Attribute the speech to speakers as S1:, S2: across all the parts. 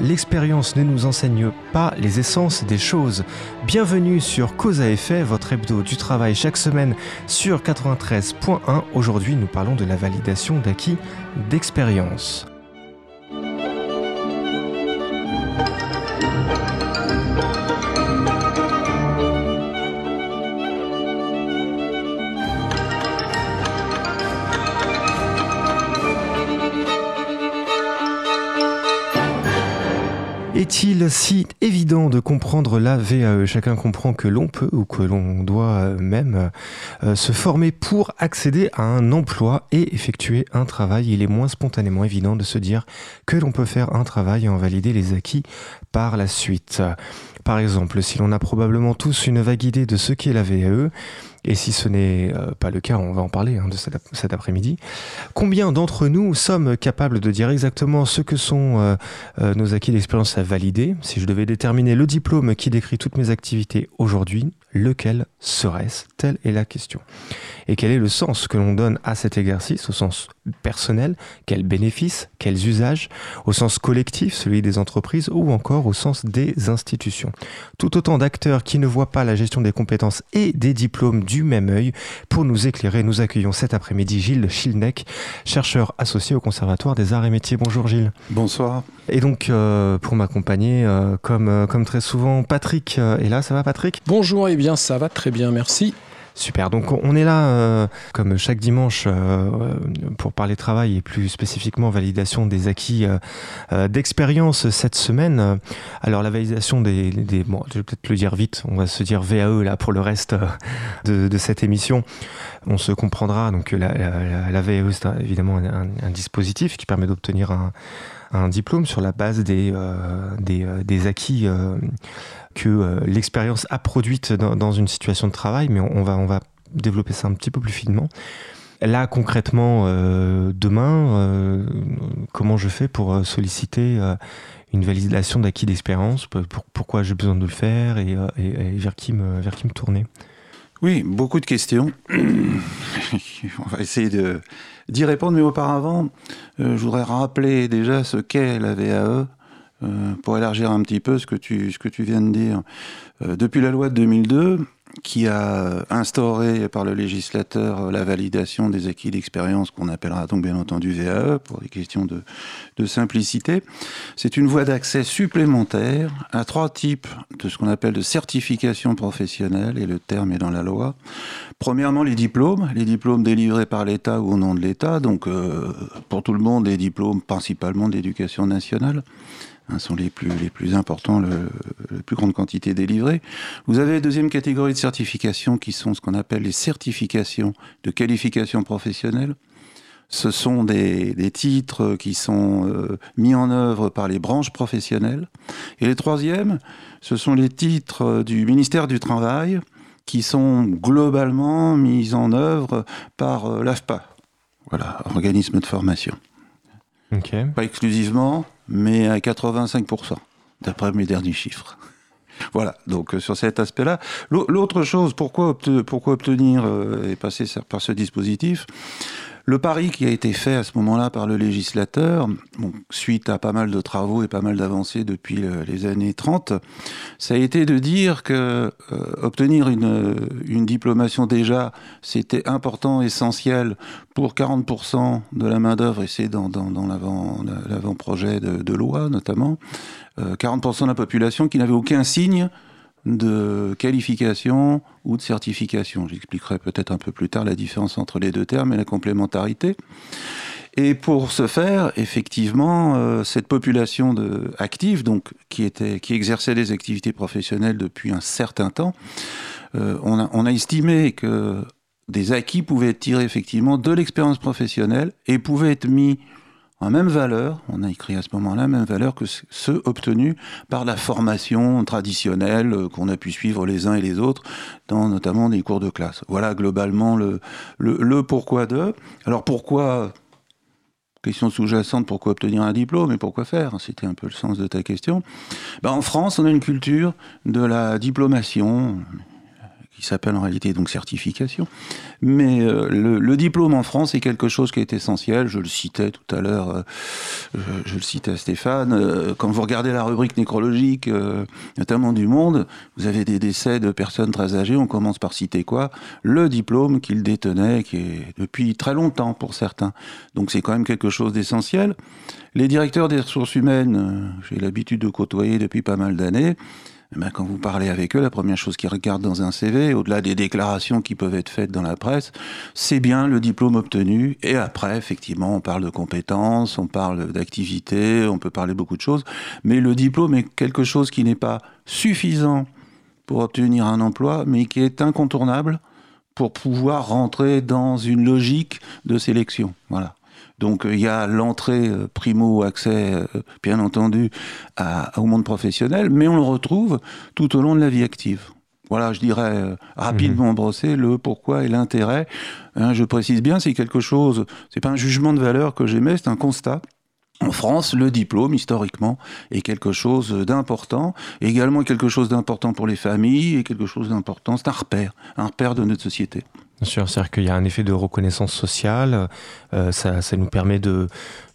S1: L'expérience ne nous enseigne pas les essences des choses. Bienvenue sur Cause à effet, votre hebdo du travail chaque semaine sur 93.1. Aujourd'hui, nous parlons de la validation d'acquis d'expérience. Si évident de comprendre la VAE Chacun comprend que l'on peut ou que l'on doit même euh, se former pour accéder à un emploi et effectuer un travail. Il est moins spontanément évident de se dire que l'on peut faire un travail et en valider les acquis par la suite. Par exemple, si l'on a probablement tous une vague idée de ce qu'est la VAE, et si ce n'est euh, pas le cas, on va en parler hein, de cet, après-midi. Combien d'entre nous sommes capables de dire exactement ce que sont euh, euh, nos acquis d'expérience à valider? Si je devais déterminer le diplôme qui décrit toutes mes activités aujourd'hui, lequel serait-ce? Telle est la question. Et quel est le sens que l'on donne à cet exercice, au sens personnel? Quels bénéfices? Quels usages? Au sens collectif, celui des entreprises, ou encore au sens des institutions? Tout autant d'acteurs qui ne voient pas la gestion des compétences et des diplômes du même œil. Pour nous éclairer, nous accueillons cet après-midi Gilles Schilneck, chercheur associé au Conservatoire des Arts et Métiers. Bonjour Gilles.
S2: Bonsoir.
S1: Et donc, euh, pour m'accompagner, euh, comme, euh, comme très souvent, Patrick est là. Ça va Patrick?
S3: Bonjour, et bien ça va très bien, merci.
S1: Super, donc on est là euh, comme chaque dimanche euh, pour parler travail et plus spécifiquement validation des acquis euh, d'expérience cette semaine. Alors la validation des, bon, je vais peut-être le dire vite, on va se dire VAE là pour le reste de, cette émission. On se comprendra, donc la, VAE c'est évidemment un, dispositif qui permet d'obtenir un, diplôme sur la base des acquis que euh, l'expérience a produite dans, une situation de travail, mais on, va, on va développer ça un petit peu plus finement. Là, concrètement, euh, demain, euh, comment je fais pour solliciter une validation d'acquis d'expérience? Pourquoi j'ai besoin de le faire et, vers, qui me, vers qui me tourner?
S2: Oui, beaucoup de questions. on va essayer d'y répondre, mais auparavant, je voudrais rappeler déjà ce qu'est la VAE euh, pour élargir un petit peu ce que tu, ce que tu viens de dire. Euh, depuis la loi de 2002, qui a instauré par le législateur la validation des acquis d'expérience qu'on appellera donc bien entendu VAE pour des questions de, de simplicité. C'est une voie d'accès supplémentaire à trois types de ce qu'on appelle de certification professionnelle et le terme est dans la loi. Premièrement, les diplômes, les diplômes délivrés par l'État ou au nom de l'État, donc euh, pour tout le monde, les diplômes principalement d'éducation nationale. Hein, sont les plus, les plus importants, le, la plus grande quantité délivrée. Vous avez la deuxième catégorie de certifications qui sont ce qu'on appelle les certifications de qualification professionnelle. Ce sont des, des titres qui sont euh, mis en œuvre par les branches professionnelles. Et les troisièmes, ce sont les titres du ministère du Travail qui sont globalement mis en œuvre par euh, l'AFPA, voilà, organisme de formation. Pas exclusivement, mais à 85%, d'après mes derniers chiffres. Voilà, donc euh, sur cet aspect-là. L'autre chose, pourquoi, obtenir euh, et passer par ce dispositif le pari qui a été fait à ce moment-là par le législateur, suite à pas mal de travaux et pas mal d'avancées depuis les années 30, ça a été de dire que euh, obtenir une, une, diplomation déjà, c'était important, essentiel pour 40% de la main-d'œuvre, et c'est dans, l'avant-projet de, loi notamment, euh, 40% de la population qui n'avait aucun signe de qualification ou de certification. J'expliquerai peut-être un peu plus tard la différence entre les deux termes et la complémentarité. Et pour ce faire, effectivement, euh, cette population de, active, donc qui était, qui exerçait des activités professionnelles depuis un certain temps, euh, on, a, on, a, estimé que des acquis pouvaient être tirés effectivement de l'expérience professionnelle et pouvaient être mis même valeur, on a écrit à ce moment-là, même valeur que ceux obtenus par la formation traditionnelle euh, qu'on a pu suivre les uns et les autres dans notamment des cours de classe. Voilà globalement le, le, pourquoi de. Alors pourquoi question sous-jacente, pourquoi obtenir un diplôme et pourquoi faire? C'était un peu le sens de ta question. Ben, en France, on a une culture de la diplomation, qui s'appelle en réalité donc certification. Mais euh, le, diplôme en France est quelque chose qui est essentiel. Je le citais tout à l'heure, euh, je, le citais à Stéphane. Euh, quand vous regardez la rubrique nécrologique, notamment du Monde, vous avez des décès de personnes très âgées. On commence par citer quoi? Le diplôme qu'il détenait, qui est depuis très longtemps pour certains. Donc c'est quand même quelque chose d'essentiel. Les directeurs des ressources humaines, j'ai l'habitude de côtoyer depuis pas mal d'années. Eh ben, quand vous parlez avec eux, la première chose qu'ils regardent dans un CV, au-delà des déclarations qui peuvent être faites dans la presse, c'est bien le diplôme obtenu. Et après, effectivement, on parle de compétences, on parle d'activité, on peut parler beaucoup de choses. Mais le diplôme est quelque chose qui n'est pas suffisant pour obtenir un emploi, mais qui est incontournable pour pouvoir rentrer dans une logique de sélection. Voilà. Donc euh, il y a l'entrée euh, primo accès, euh, bien entendu, au monde professionnel, mais on le retrouve tout au long de la vie active. Voilà, je dirais rapidement mhm. brosser le pourquoi et l'intérêt. Hein, je précise bien, c'est quelque chose, c'est pas un jugement de valeur que j'émets, c'est un constat. En France, le diplôme, historiquement, est quelque chose d'important, également quelque chose d'important pour les familles, et quelque chose d'important, c'est un repère, un repère de notre société.
S1: Bien sûr, c'est-à-dire qu'il y a un effet de reconnaissance sociale, euh, ça, ça, nous permet de,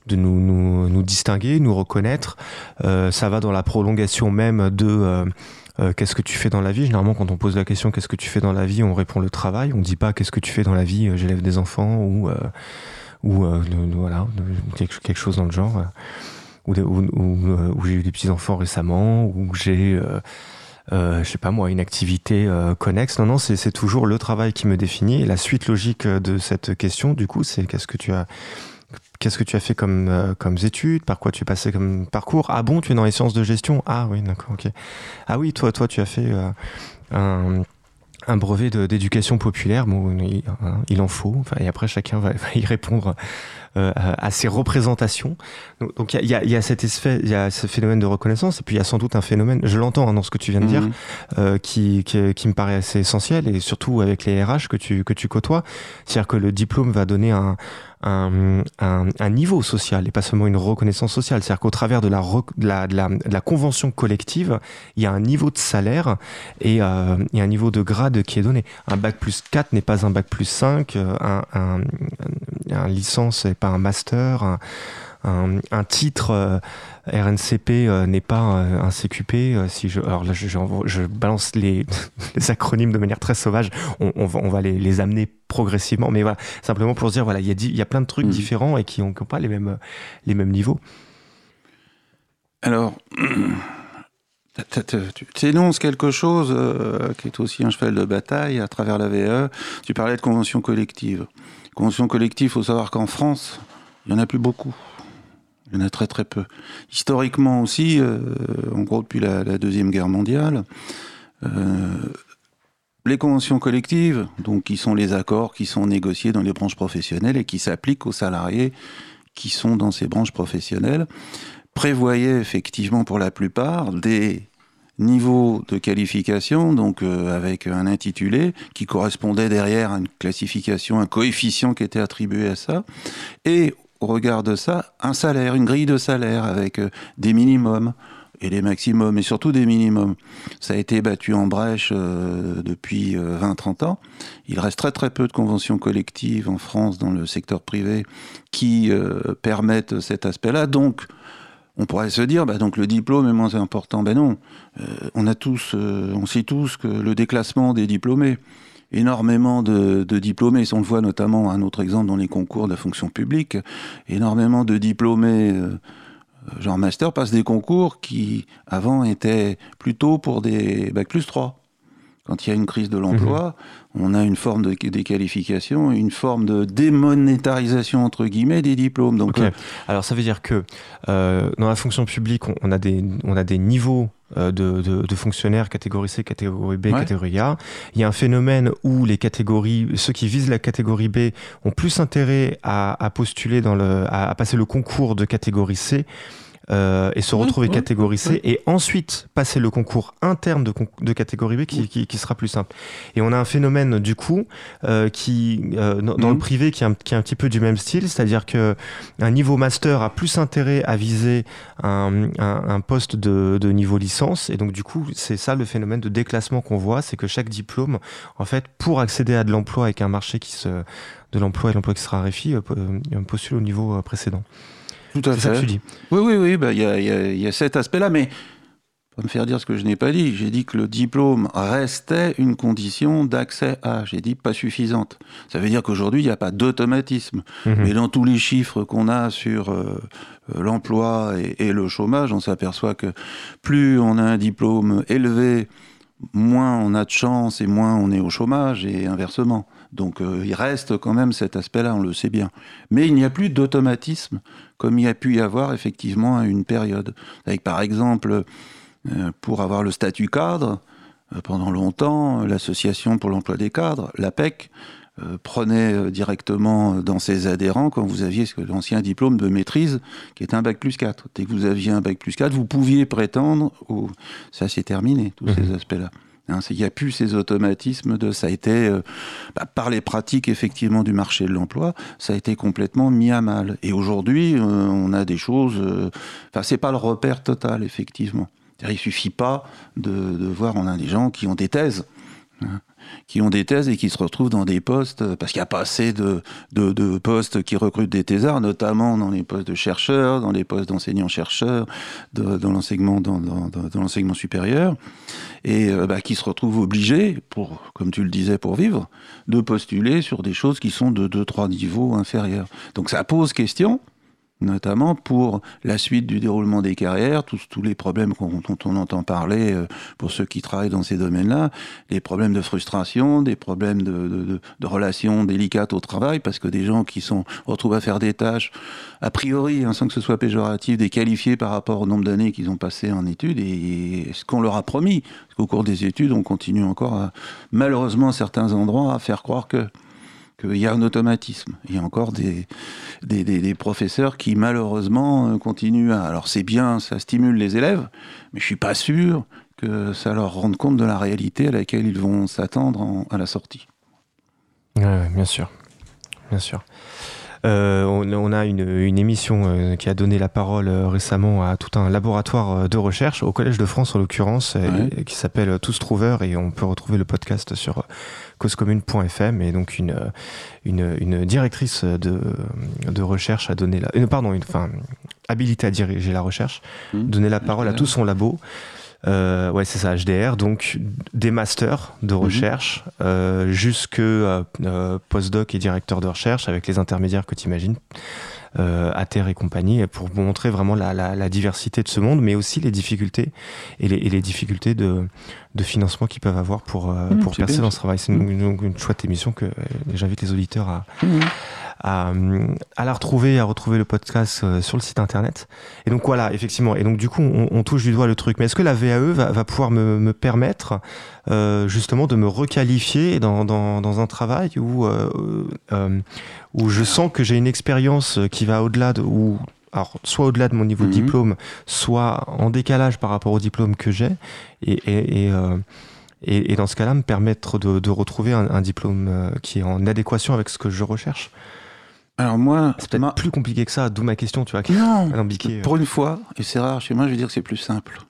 S1: de nous, nous, nous, distinguer, nous reconnaître. Euh, ça va dans la prolongation même de euh, euh, qu'est-ce que tu fais dans la vie. Généralement, quand on pose la question qu'est-ce que tu fais dans la vie, on répond le travail. On ne dit pas qu'est-ce que tu fais dans la vie, j'élève des enfants ou, ou voilà, quelque, chose dans le genre. ou, ou j'ai eu des petits-enfants récemment, ou j'ai euh, je sais pas moi, une activité euh, connexe. Non, non, c'est toujours le travail qui me définit. Et la suite logique euh, de cette question, du coup, c'est qu'est-ce que tu as Qu'est-ce que tu as fait comme, euh, comme études? Par quoi tu es passé comme parcours? Ah bon, tu es dans les sciences de gestion? Ah oui, d'accord, ok. Ah oui, toi, toi, tu as fait un, un, brevet d'éducation populaire. Bon, il, hein, il, en faut. Enfin, et après, chacun va y répondre euh, à ces représentations. Donc il y, y, y, a cet effet, il y a ce phénomène de reconnaissance, et puis il y a sans doute un phénomène, je l'entends hein, dans ce que tu viens de dire, mhm. euh, qui, qui, qui, me paraît assez essentiel, et surtout avec les RH que tu, que tu côtoies, c'est-à-dire que le diplôme va donner un, un, un, un, niveau social et pas seulement une reconnaissance sociale. C'est-à-dire qu'au travers de la, de la, de, la, convention collective, il y a un niveau de salaire et euh, a un niveau de grade qui est donné. Un bac plus 4 n'est pas un bac plus 5, euh, un, un, licence n'est pas un master, un, un, titre euh, RNCP euh, n'est pas euh, un CQP. si je, alors là, je, je, balance les, les, acronymes de manière très sauvage. On, on va, on va les, les, amener progressivement, mais voilà, simplement pour se dire voilà, il y a, y a plein de trucs mmh. différents et qui n'ont pas les mêmes, les mêmes niveaux.
S2: Alors. Tu énonces quelque chose qui est aussi un cheval de bataille à travers la VE. Tu parlais de convention collective. Convention collective, il faut savoir qu'en France, il n'y en a plus beaucoup. Il y en a très très peu. Historiquement aussi, euh, en gros depuis la, Deuxième Guerre mondiale, euh, les conventions collectives, donc qui sont les accords qui sont négociés dans les branches professionnelles et qui s'appliquent aux salariés qui sont dans ces branches professionnelles, prévoyaient effectivement pour la plupart des niveaux de qualification, donc euh, avec un intitulé qui correspondait derrière à une classification, un coefficient qui était attribué à ça, et au regard de ça, un salaire, une grille de salaire avec euh, des minimums et des maximums, et surtout des minimums. Ça a été battu en brèche euh, depuis 20-30 euh, ans. Il reste très très peu de conventions collectives en France dans le secteur privé qui permettent cet aspect-là. Donc, on pourrait se dire, bah, donc le diplôme est moins important. Ben non, on a tous, on sait tous que le déclassement des diplômés, énormément de, de, diplômés, on le voit notamment, un autre exemple dans les concours de la fonction publique, énormément de diplômés, euh, genre master, passent des concours qui avant étaient plutôt pour des bac plus 3. Quand il y a une crise de l'emploi, mhm. on a une forme de déqualification, une forme de démonétarisation entre guillemets des diplômes.
S1: Donc, euh, alors ça veut dire que euh, dans la fonction publique, on, on, a des on a des niveaux euh, de, de, de, fonctionnaires catégorie C, catégorie B, ouais. catégorie A. Il y a un phénomène où les catégories, ceux qui visent la catégorie B ont plus intérêt à, à postuler dans le, à, à, passer le concours de catégorie C euh, et se retrouver catégorie C et ensuite passer le concours interne de, de catégorie B qui, qui, sera plus simple. Et on a un phénomène du coup euh, qui euh, dans, le mhm. privé qui est, un, qui est, un, petit peu du même style, c'est-à-dire que un niveau master a plus intérêt à viser un, un, un poste de, de, niveau licence et donc du coup c'est ça le phénomène de déclassement qu'on voit, c'est que chaque diplôme en fait pour accéder à de l'emploi avec un marché qui se de l'emploi et l'emploi qui se raréfie postule au niveau précédent.
S2: Tout à fait. Ça que tu dis. Oui, oui, oui, bah, il bah, y, a, y, a, cet aspect-là, mais pas me faire dire ce que je n'ai pas dit. J'ai dit que le diplôme restait une condition d'accès à. J'ai dit pas suffisante. Ça veut dire qu'aujourd'hui, il n'y a pas d'automatisme. Mhm. Mais dans tous les chiffres qu'on a sur euh, euh, l'emploi et, et, le chômage, on s'aperçoit que plus on a un diplôme élevé, moins on a de chance et moins on est au chômage et inversement. Donc euh, il reste quand même cet aspect-là, on le sait bien. Mais il n'y a plus d'automatisme comme il y a pu y avoir effectivement à une période. Avec par exemple, euh, pour avoir le statut cadre, euh, pendant longtemps, l'association pour l'emploi des cadres, l'APEC, prenait directement dans ses adhérents quand vous aviez l'ancien diplôme de maîtrise qui est un bac plus 4. Dès que vous aviez un bac plus 4, vous pouviez prétendre, au... ça s'est terminé, tous ces mmh. aspects-là. Hein, il n'y a plus ces automatismes de ça a été euh, bah, par les pratiques effectivement du marché de l'emploi, ça a été complètement mis à mal. Et aujourd'hui, euh, on a des choses. Euh, enfin, c'est pas le repère total effectivement. Il suffit pas de, voir, on a des gens qui ont des thèses. Hein qui ont des thèses et qui se retrouvent dans des postes, parce qu'il n'y a pas assez de, postes qui recrutent des thésards, notamment dans les postes de chercheurs, dans les postes d'enseignants-chercheurs, dans l'enseignement supérieur, et euh, bah, qui se retrouvent obligés, pour, comme tu le disais, pour vivre, de postuler sur des choses qui sont de deux, trois niveaux inférieurs. Donc ça pose question, notamment pour la suite du déroulement des carrières, tous, tous les problèmes dont on entend parler euh, pour ceux qui travaillent dans ces domaines-là, les problèmes de frustration, des problèmes de, de, de, relations délicates au travail, parce que des gens qui sont retrouvent à faire des tâches, a priori, hein, sans que ce soit péjoratif, déqualifiés par rapport au nombre d'années qu'ils ont passé en études, et, ce qu'on leur a promis, parce qu'au cours des études, on continue encore, à, malheureusement, à certains endroits, à faire croire que qu'il y a un automatisme. Il y a encore des, professeurs qui malheureusement euh, continuent à... Alors c'est bien, ça stimule les élèves, mais je suis pas sûr que ça leur rende compte de la réalité à laquelle ils vont s'attendre à la sortie.
S1: bien sûr, bien sûr. Euh, on, a une, une émission euh, qui a donné la parole euh, récemment à tout un laboratoire de recherche au Collège de France en l'occurrence, qui s'appelle Tous Trouveurs et on peut retrouver le podcast sur causecommune.fm et donc une, une, une, directrice de, de recherche a donné la, pardon, une, enfin, habilité à diriger la recherche, mmh. donner la parole à tout son labo. Euh, ouais, c'est ça, HDR. Donc, des masters de mhm. recherche euh, jusque euh, postdoc et directeur de recherche avec les intermédiaires que tu imagines. Euh, à terre et compagnie, pour montrer vraiment la, la, la, diversité de ce monde, mais aussi les difficultés et les, et les difficultés de, de, financement qu'ils peuvent avoir pour, euh, mhm, pour percer dans ce travail. C'est une, une, une, chouette émission que j'invite les auditeurs à, mhm à, à, la retrouver, à retrouver le podcast euh, sur le site internet. Et donc voilà, effectivement. Et donc du coup, on, on touche du doigt le truc. Mais est-ce que la VAE va, va pouvoir me, me permettre euh, justement de me requalifier dans, dans, dans un travail où, euh, euh, où je sens que j'ai une expérience qui va au-delà de... Où, alors, soit au-delà de mon niveau de mhm. diplôme, soit en décalage par rapport au diplôme que j'ai. Et, et, et euh, et, et, dans ce cas-là, me permettre de, de retrouver un, un, diplôme qui est en adéquation avec ce que je recherche.
S2: Alors moi,
S1: c'est peut-être plus compliqué que ça, d'où ma question, tu vois.
S2: Non, euh. pour une fois, et c'est rare chez moi, je vais dire que c'est plus simple.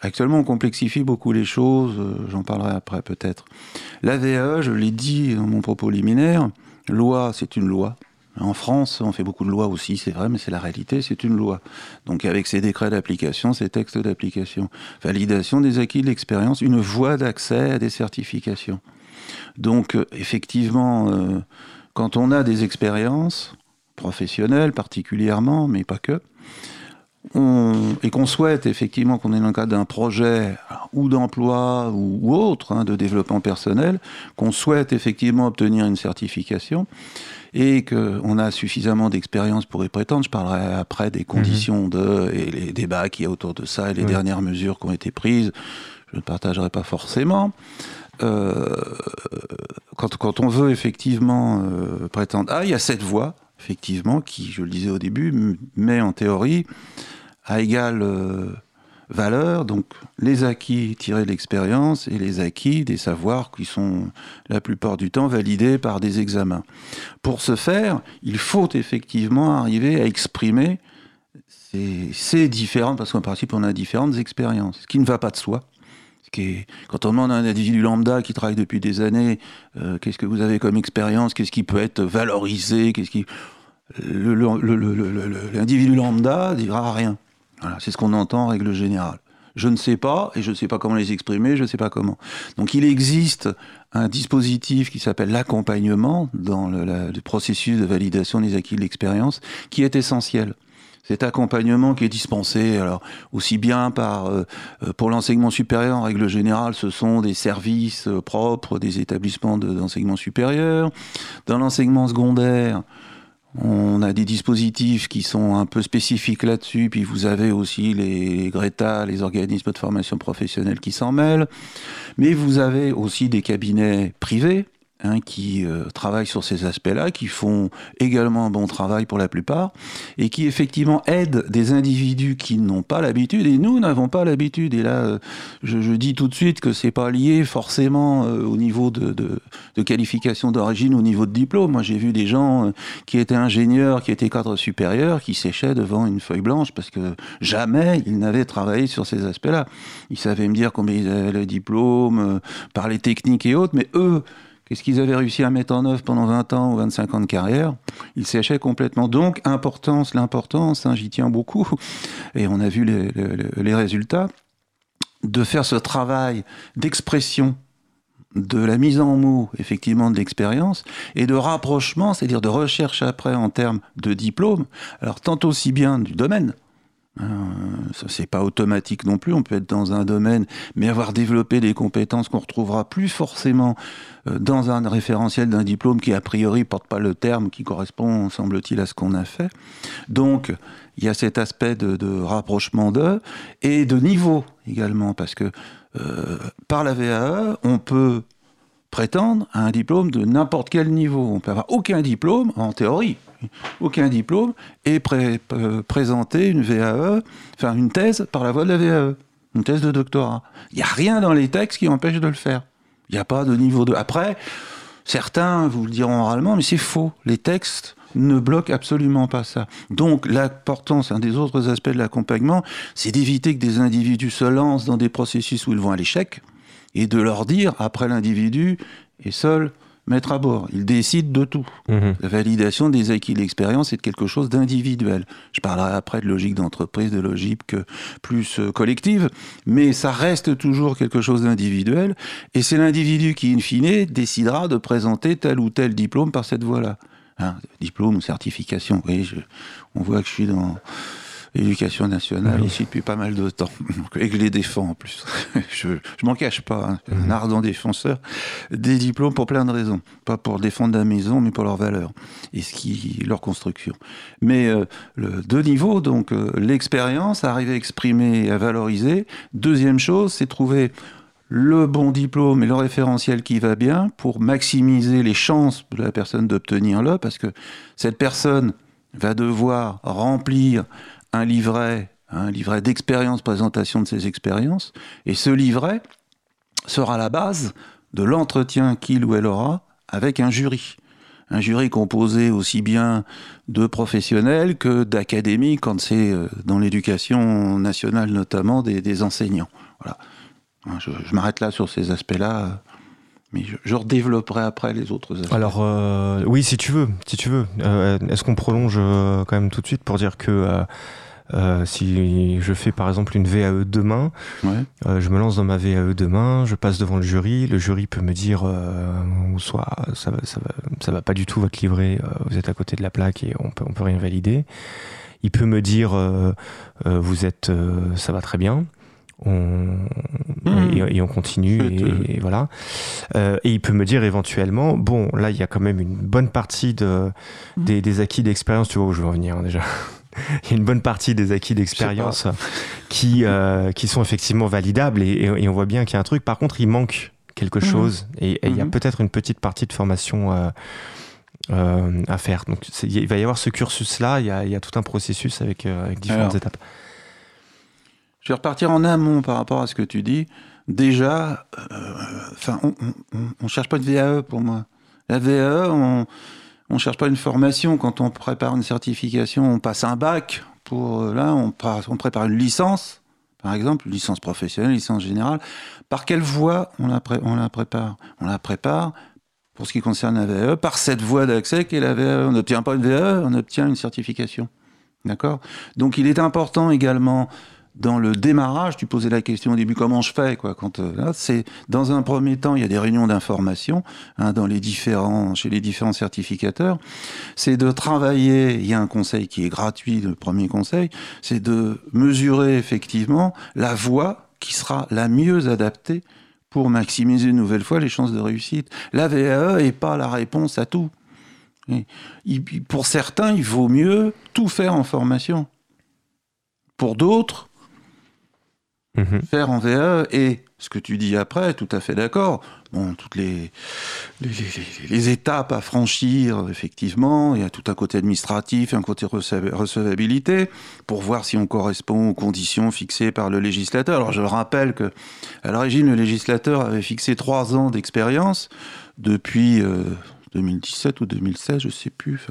S2: Actuellement, on complexifie beaucoup les choses, euh, j'en parlerai après peut-être. La VAE, je l'ai dit dans mon propos liminaire, loi, c'est une loi. En France, on fait beaucoup de lois aussi, c'est vrai, mais c'est la réalité, c'est une loi. Donc avec ses décrets d'application, ses textes d'application, validation des acquis de l'expérience, une voie d'accès à des certifications. Donc euh, effectivement, euh, quand on a des expériences professionnelles particulièrement, mais pas que, on, et qu'on souhaite effectivement qu'on est dans le cadre d'un projet ou d'emploi ou, ou, autre, hein, de développement personnel, qu'on souhaite effectivement obtenir une certification et qu'on a suffisamment d'expérience pour y prétendre. Je parlerai après des conditions mmh. de, et les débats qu'il y a autour de ça et les oui. dernières mesures qui ont été prises. Je ne partagerai pas forcément. Euh, quand, on veut effectivement euh, prétendre, ah, il y a cette voie, effectivement, qui, je le disais au début, met en théorie à égale valeur, donc les acquis tirés de l'expérience et les acquis des savoirs qui sont la plupart du temps validés par des examens. Pour ce faire, il faut effectivement arriver à exprimer ces, différentes, parce qu'en principe on a différentes expériences, ce qui ne va pas de soi. Quand on demande à un individu lambda qui travaille depuis des années, euh, qu'est-ce que vous avez comme expérience, qu'est-ce qui peut être valorisé, qu'est-ce qui l'individu lambda dira rien. Voilà, c'est ce qu'on entend en règle générale. Je ne sais pas, et je ne sais pas comment les exprimer, je ne sais pas comment. Donc il existe un dispositif qui s'appelle l'accompagnement dans le, processus de validation des acquis de l'expérience, qui est essentiel. Cet accompagnement qui est dispensé, alors aussi bien par euh, pour l'enseignement supérieur en règle générale, ce sont des services euh, propres des établissements d'enseignement supérieur. Dans l'enseignement secondaire, on a des dispositifs qui sont un peu spécifiques là-dessus, puis vous avez aussi les Greta, les organismes de formation professionnelle qui s'en mêlent, mais vous avez aussi des cabinets privés Hein, qui euh, travaillent sur ces aspects-là, qui font également un bon travail pour la plupart, et qui effectivement aident des individus qui n'ont pas l'habitude, et nous n'avons pas l'habitude. Et là, euh, je, dis tout de suite que c'est pas lié forcément euh, au niveau de, de, qualification d'origine, au niveau de diplôme. Moi, j'ai vu des gens qui étaient ingénieurs, qui étaient cadres supérieurs, qui séchaient devant une feuille blanche parce que jamais ils n'avaient travaillé sur ces aspects-là. Ils savaient me dire combien ils avaient le diplôme, parler technique et autres, mais eux, Qu'est-ce qu'ils avaient réussi à mettre en œuvre pendant 20 ans ou 25 ans de carrière Ils séchaient complètement. Donc, importance, l'importance, hein, j'y tiens beaucoup, et on a vu les, résultats, de faire ce travail d'expression de la mise en mots, effectivement, de l'expérience, et de rapprochement, c'est-à-dire de recherche après en termes de diplôme, alors tant aussi bien du domaine, Hein, ça c'est pas automatique non plus. On peut être dans un domaine, mais avoir développé des compétences qu'on retrouvera plus forcément euh, dans un référentiel d'un diplôme qui a priori porte pas le terme qui correspond, semble-t-il, à ce qu'on a fait. Donc il y a cet aspect de, rapprochement d'eux et de niveau également, parce que euh, par la VAE, on peut prétendre à un diplôme de n'importe quel niveau. On peut avoir aucun diplôme en théorie aucun diplôme, et euh, présenter une VAE, enfin une thèse par la voie de la VAE, une thèse de doctorat. Il n'y a rien dans les textes qui empêche de le faire. Il n'y a pas de niveau de... Après, certains vous le diront oralement, mais c'est faux. Les textes ne bloquent absolument pas ça. Donc l'importance, un des autres aspects de l'accompagnement, c'est d'éviter que des individus se lancent dans des processus où ils vont à l'échec, et de leur dire, après l'individu est seul mettre à bord. Il décide de tout. Mhm. La validation des acquis de l'expérience est quelque chose d'individuel. Je parlerai après de logique d'entreprise, de logique plus euh, collective, mais ça reste toujours quelque chose d'individuel, et c'est l'individu qui, in fine, décidera de présenter tel ou tel diplôme par cette voie-là. Hein, diplôme ou certification. Oui, on voit que je suis dans l'éducation nationale aussi depuis pas mal de temps. Et que je les défends en plus. je je m'en cache pas. Hein. Un mhm. ardent défenseur des diplômes pour plein de raisons. Pas pour défendre la maison, mais pour leur valeur et ce qui, leur construction. Mais euh, le, deux niveaux, donc euh, l'expérience, arriver à exprimer et à valoriser. Deuxième chose, c'est trouver le bon diplôme et le référentiel qui va bien pour maximiser les chances de la personne d'obtenir le, parce que cette personne va devoir remplir un livret, un livret d'expérience, présentation de ses expériences, et ce livret sera la base de l'entretien qu'il ou elle aura avec un jury. Un jury composé aussi bien de professionnels que d'académiques, quand c'est euh, dans l'éducation nationale notamment des, enseignants. Voilà. Je, m'arrête là sur ces aspects-là mais je, redévelopperai après les autres aspects.
S1: Alors euh, oui, si tu veux, si tu veux. Euh, est-ce qu'on prolonge quand même tout de suite pour dire que euh, si je fais par exemple une VAE demain, euh, je me lance dans ma VAE demain, je passe devant le jury, le jury peut me dire euh, soit ça va, ça, va, ça va pas du tout votre livret, vous êtes à côté de la plaque et on peut, on peut rien valider. Il peut me dire vous êtes, ça va très bien. On, mmh. et, on continue et, voilà. et il peut me dire éventuellement, bon, là il y a quand même une bonne partie de, mmh. des, des acquis d'expérience, tu vois où je veux en venir hein, déjà. il y a une bonne partie des acquis d'expérience qui, euh, qui sont effectivement validables et, on voit bien qu'il y a un truc. Par contre, il manque quelque mhm. chose et, il y a peut-être une petite partie de formation euh, euh, à faire. Donc il va y avoir ce cursus-là, il, y a tout un processus avec, différentes étapes.
S2: Je vais repartir en amont par rapport à ce que tu dis. Déjà, enfin, on, ne cherche pas de VAE pour moi. La VAE, on ne cherche pas une formation. Quand on prépare une certification, on passe un bac. Pour là, on, prépare une licence par exemple, licence professionnelle, licence générale. Par quelle voie on la, on la prépare? On la prépare, pour ce qui concerne la VAE, par cette voie d'accès qui est la VAE. On n'obtient pas une VAE, on obtient une certification. D'accord? Donc il est important également dans le démarrage, tu posais la question au début, comment je fais quoi Quand euh, dans un premier temps, il y a des réunions d'information hein, chez les différents certificateurs. C'est de travailler. Il y a un conseil qui est gratuit, le premier conseil, c'est de mesurer effectivement la voie qui sera la mieux adaptée pour maximiser une nouvelle fois les chances de réussite. La VAE n'est pas la réponse à tout. pour certains, il vaut mieux tout faire en formation. Pour d'autres, Mhm. faire en VAE et ce que tu dis après, tout à fait d'accord. Bon, toutes les les, étapes à franchir, effectivement, il y a tout un côté administratif, un côté recevabilité, pour voir si on correspond aux conditions fixées par le législateur. Alors je rappelle que à l'origine, le législateur avait fixé trois ans d'expérience depuis 2017 euh, ou 2016, je sais plus.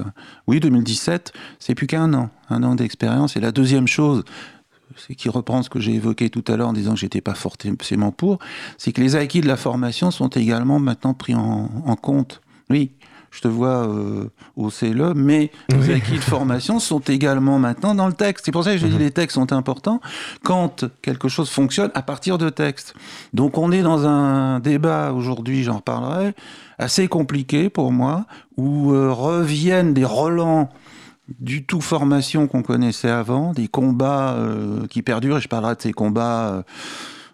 S2: Oui, 2017, c'est plus qu'un an, un an d'expérience. Et la deuxième chose, c'est qui reprend ce que j'ai évoqué tout à l'heure en disant que j'étais pas forcément pour, c'est que les acquis de la formation sont également maintenant pris en, compte. Oui, je te vois euh, au CLE, mais les acquis de formation sont également maintenant dans le texte. C'est pour ça que je dis mhm. les textes sont importants quand quelque chose fonctionne à partir de textes. Donc on est dans un débat aujourd'hui, j'en reparlerai, assez compliqué pour moi, où euh, reviennent des relents du tout formation qu'on connaissait avant, des combats euh, qui perdurent, et je parlerai de ces combats euh,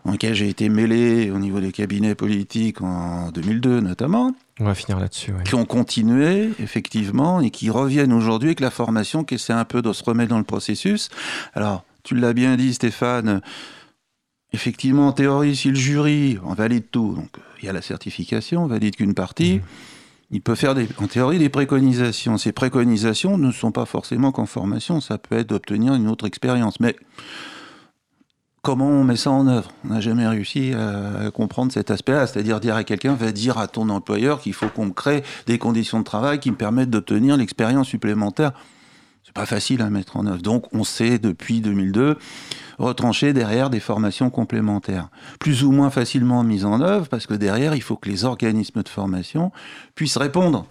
S2: en lesquels j'ai été mêlé au niveau des cabinets politiques en 2002 notamment.
S1: On va finir là-dessus.
S2: Qui ont continué, effectivement, et qui reviennent aujourd'hui avec la formation qui essaie un peu de se remettre dans le processus. Alors, tu l'as bien dit, Stéphane, effectivement, en théorie, si le jury en valide tout, donc il y a la certification, on valide qu'une partie. Mmh il peut faire en théorie des préconisations. Ces préconisations ne sont pas forcément qu'en formation, ça peut être d'obtenir une autre expérience. Mais comment on met ça en œuvre? On n'a jamais réussi à, comprendre cet aspect-là, c'est-à-dire dire à quelqu'un, va dire à ton employeur qu'il faut qu'on crée des conditions de travail qui me permettent d'obtenir l'expérience supplémentaire. C'est pas facile à mettre en œuvre. Donc on sait depuis 2002 retrancher derrière des formations complémentaires. Plus ou moins facilement mises en œuvre, parce que derrière, il faut que les organismes de formation puissent répondre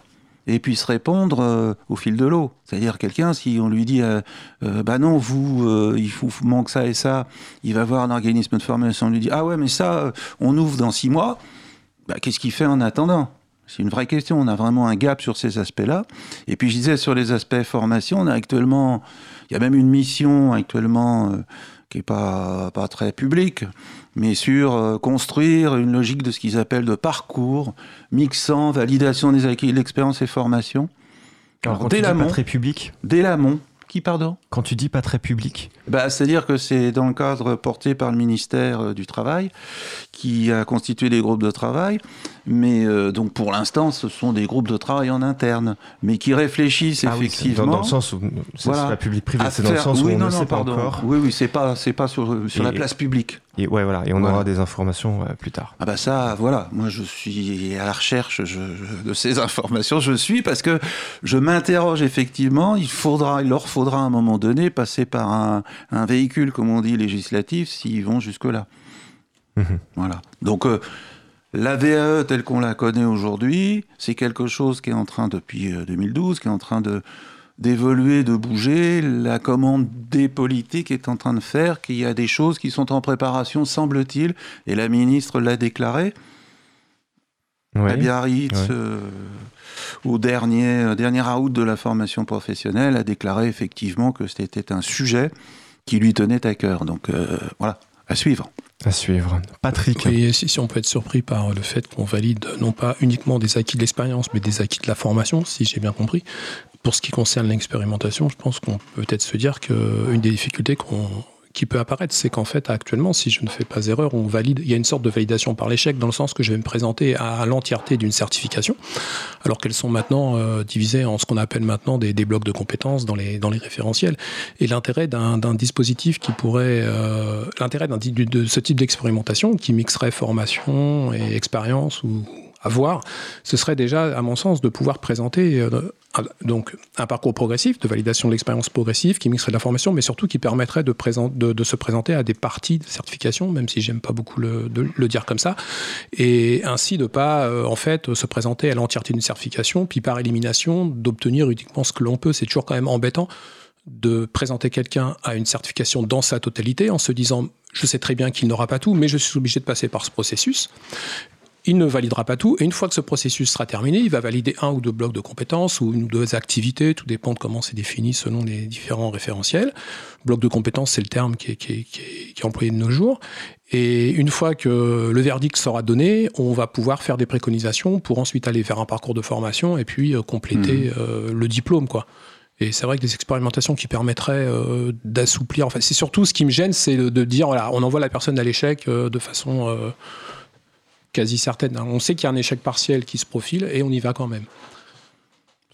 S2: et puissent répondre euh, au fil de l'eau. C'est-à-dire quelqu'un, si on lui dit, euh, euh, bah non, vous, il faut, manque ça et ça, il va voir un organisme de formation, on lui dit, ah ouais, mais ça, on ouvre dans six mois, bah, qu'est-ce qu'il fait en attendant? C'est une vraie question. On a vraiment un gap sur ces aspects-là. Et puis je disais sur les aspects formation, on a actuellement, il y a même une mission actuellement qui n'est pas, pas très public, mais sur euh, construire une logique de ce qu'ils appellent de parcours, mixant validation des acquis, l'expérience et formation.
S1: Alors, dès l'amont, très public
S2: Dès l'amont. Qui, pardon?
S1: Quand tu dis pas très public
S2: bah, C'est-à-dire que c'est dans le cadre porté par le ministère euh, du Travail, qui a constitué des groupes de travail. Mais euh, donc pour l'instant, ce sont des groupes de travail en interne, mais qui réfléchissent ah effectivement.
S1: dans, le sens où c'est pas public-privé, c'est dans le sens où on ne sait pas encore.
S2: Oui, oui, c'est pas, c'est pas sur, sur la place publique.
S1: Et ouais, voilà, et on aura des informations euh, plus tard.
S2: Ah bah ça, voilà, moi je suis à la recherche de ces informations, je suis parce que je m'interroge effectivement. Il faudra, il leur faudra à un moment donné passer par un, un véhicule, comme on dit, législatif, s'ils vont jusque là. Mhm. Voilà. Donc euh, la VAE telle qu'on la connaît aujourd'hui, c'est quelque chose qui est en train, depuis 2012, euh, qui est en train de d'évoluer, de bouger. La commande des politiques est en train de faire qu'il y a des choses qui sont en préparation, semble-t-il, et la ministre l'a déclaré. Oui, Biarritz, euh, au dernier, dernier out de la formation professionnelle, a déclaré effectivement que c'était un sujet qui lui tenait à cœur. Donc voilà, à suivre.
S1: À suivre. Patrick.
S3: Et si, on peut être surpris par le fait qu'on valide non pas uniquement des acquis de l'expérience, mais des acquis de la formation, si j'ai bien compris. Pour ce qui concerne l'expérimentation, je pense qu'on peut peut-être se dire qu'une des difficultés qui peut apparaître, c'est qu'en fait, actuellement, si je ne fais pas erreur, on valide, il y a une sorte de validation par l'échec dans le sens que je vais me présenter à l'entièreté d'une certification, alors qu'elles sont maintenant euh, divisées en ce qu'on appelle maintenant des, blocs de compétences dans les, dans les référentiels. Et l'intérêt d'un dispositif qui pourrait, euh, l'intérêt de ce type d'expérimentation qui mixerait formation et expérience ou à voir, ce serait déjà, à mon sens, de pouvoir présenter euh, un, donc un parcours progressif, de validation de l'expérience progressive, qui mixerait de la formation, mais surtout qui permettrait de, se présenter à des parties de certification, même si j'aime pas beaucoup le dire comme ça, et ainsi de pas euh, en fait se présenter à l'entièreté d'une certification, puis par élimination d'obtenir uniquement ce que l'on peut. C'est toujours quand même embêtant de présenter quelqu'un à une certification dans sa totalité en se disant je sais très bien qu'il n'aura pas tout, mais je suis obligé de passer par ce processus il ne validera pas tout. Et une fois que ce processus sera terminé, il va valider un ou deux blocs de compétences ou une ou deux activités. Tout dépend de comment c'est défini selon les différents référentiels. Bloc de compétences, c'est le terme qui est, employé de nos jours. Et une fois que le verdict sera donné, on va pouvoir faire des préconisations pour ensuite aller vers un parcours de formation et puis euh, compléter mmh. euh, le diplôme, quoi. Et c'est vrai que des expérimentations qui permettraient euh, d'assouplir. Enfin, c'est surtout ce qui me gêne, c'est de, dire voilà, on envoie la personne à l'échec de façon quasi certaine. On sait qu'il y a un échec partiel qui se profile et on y va quand même.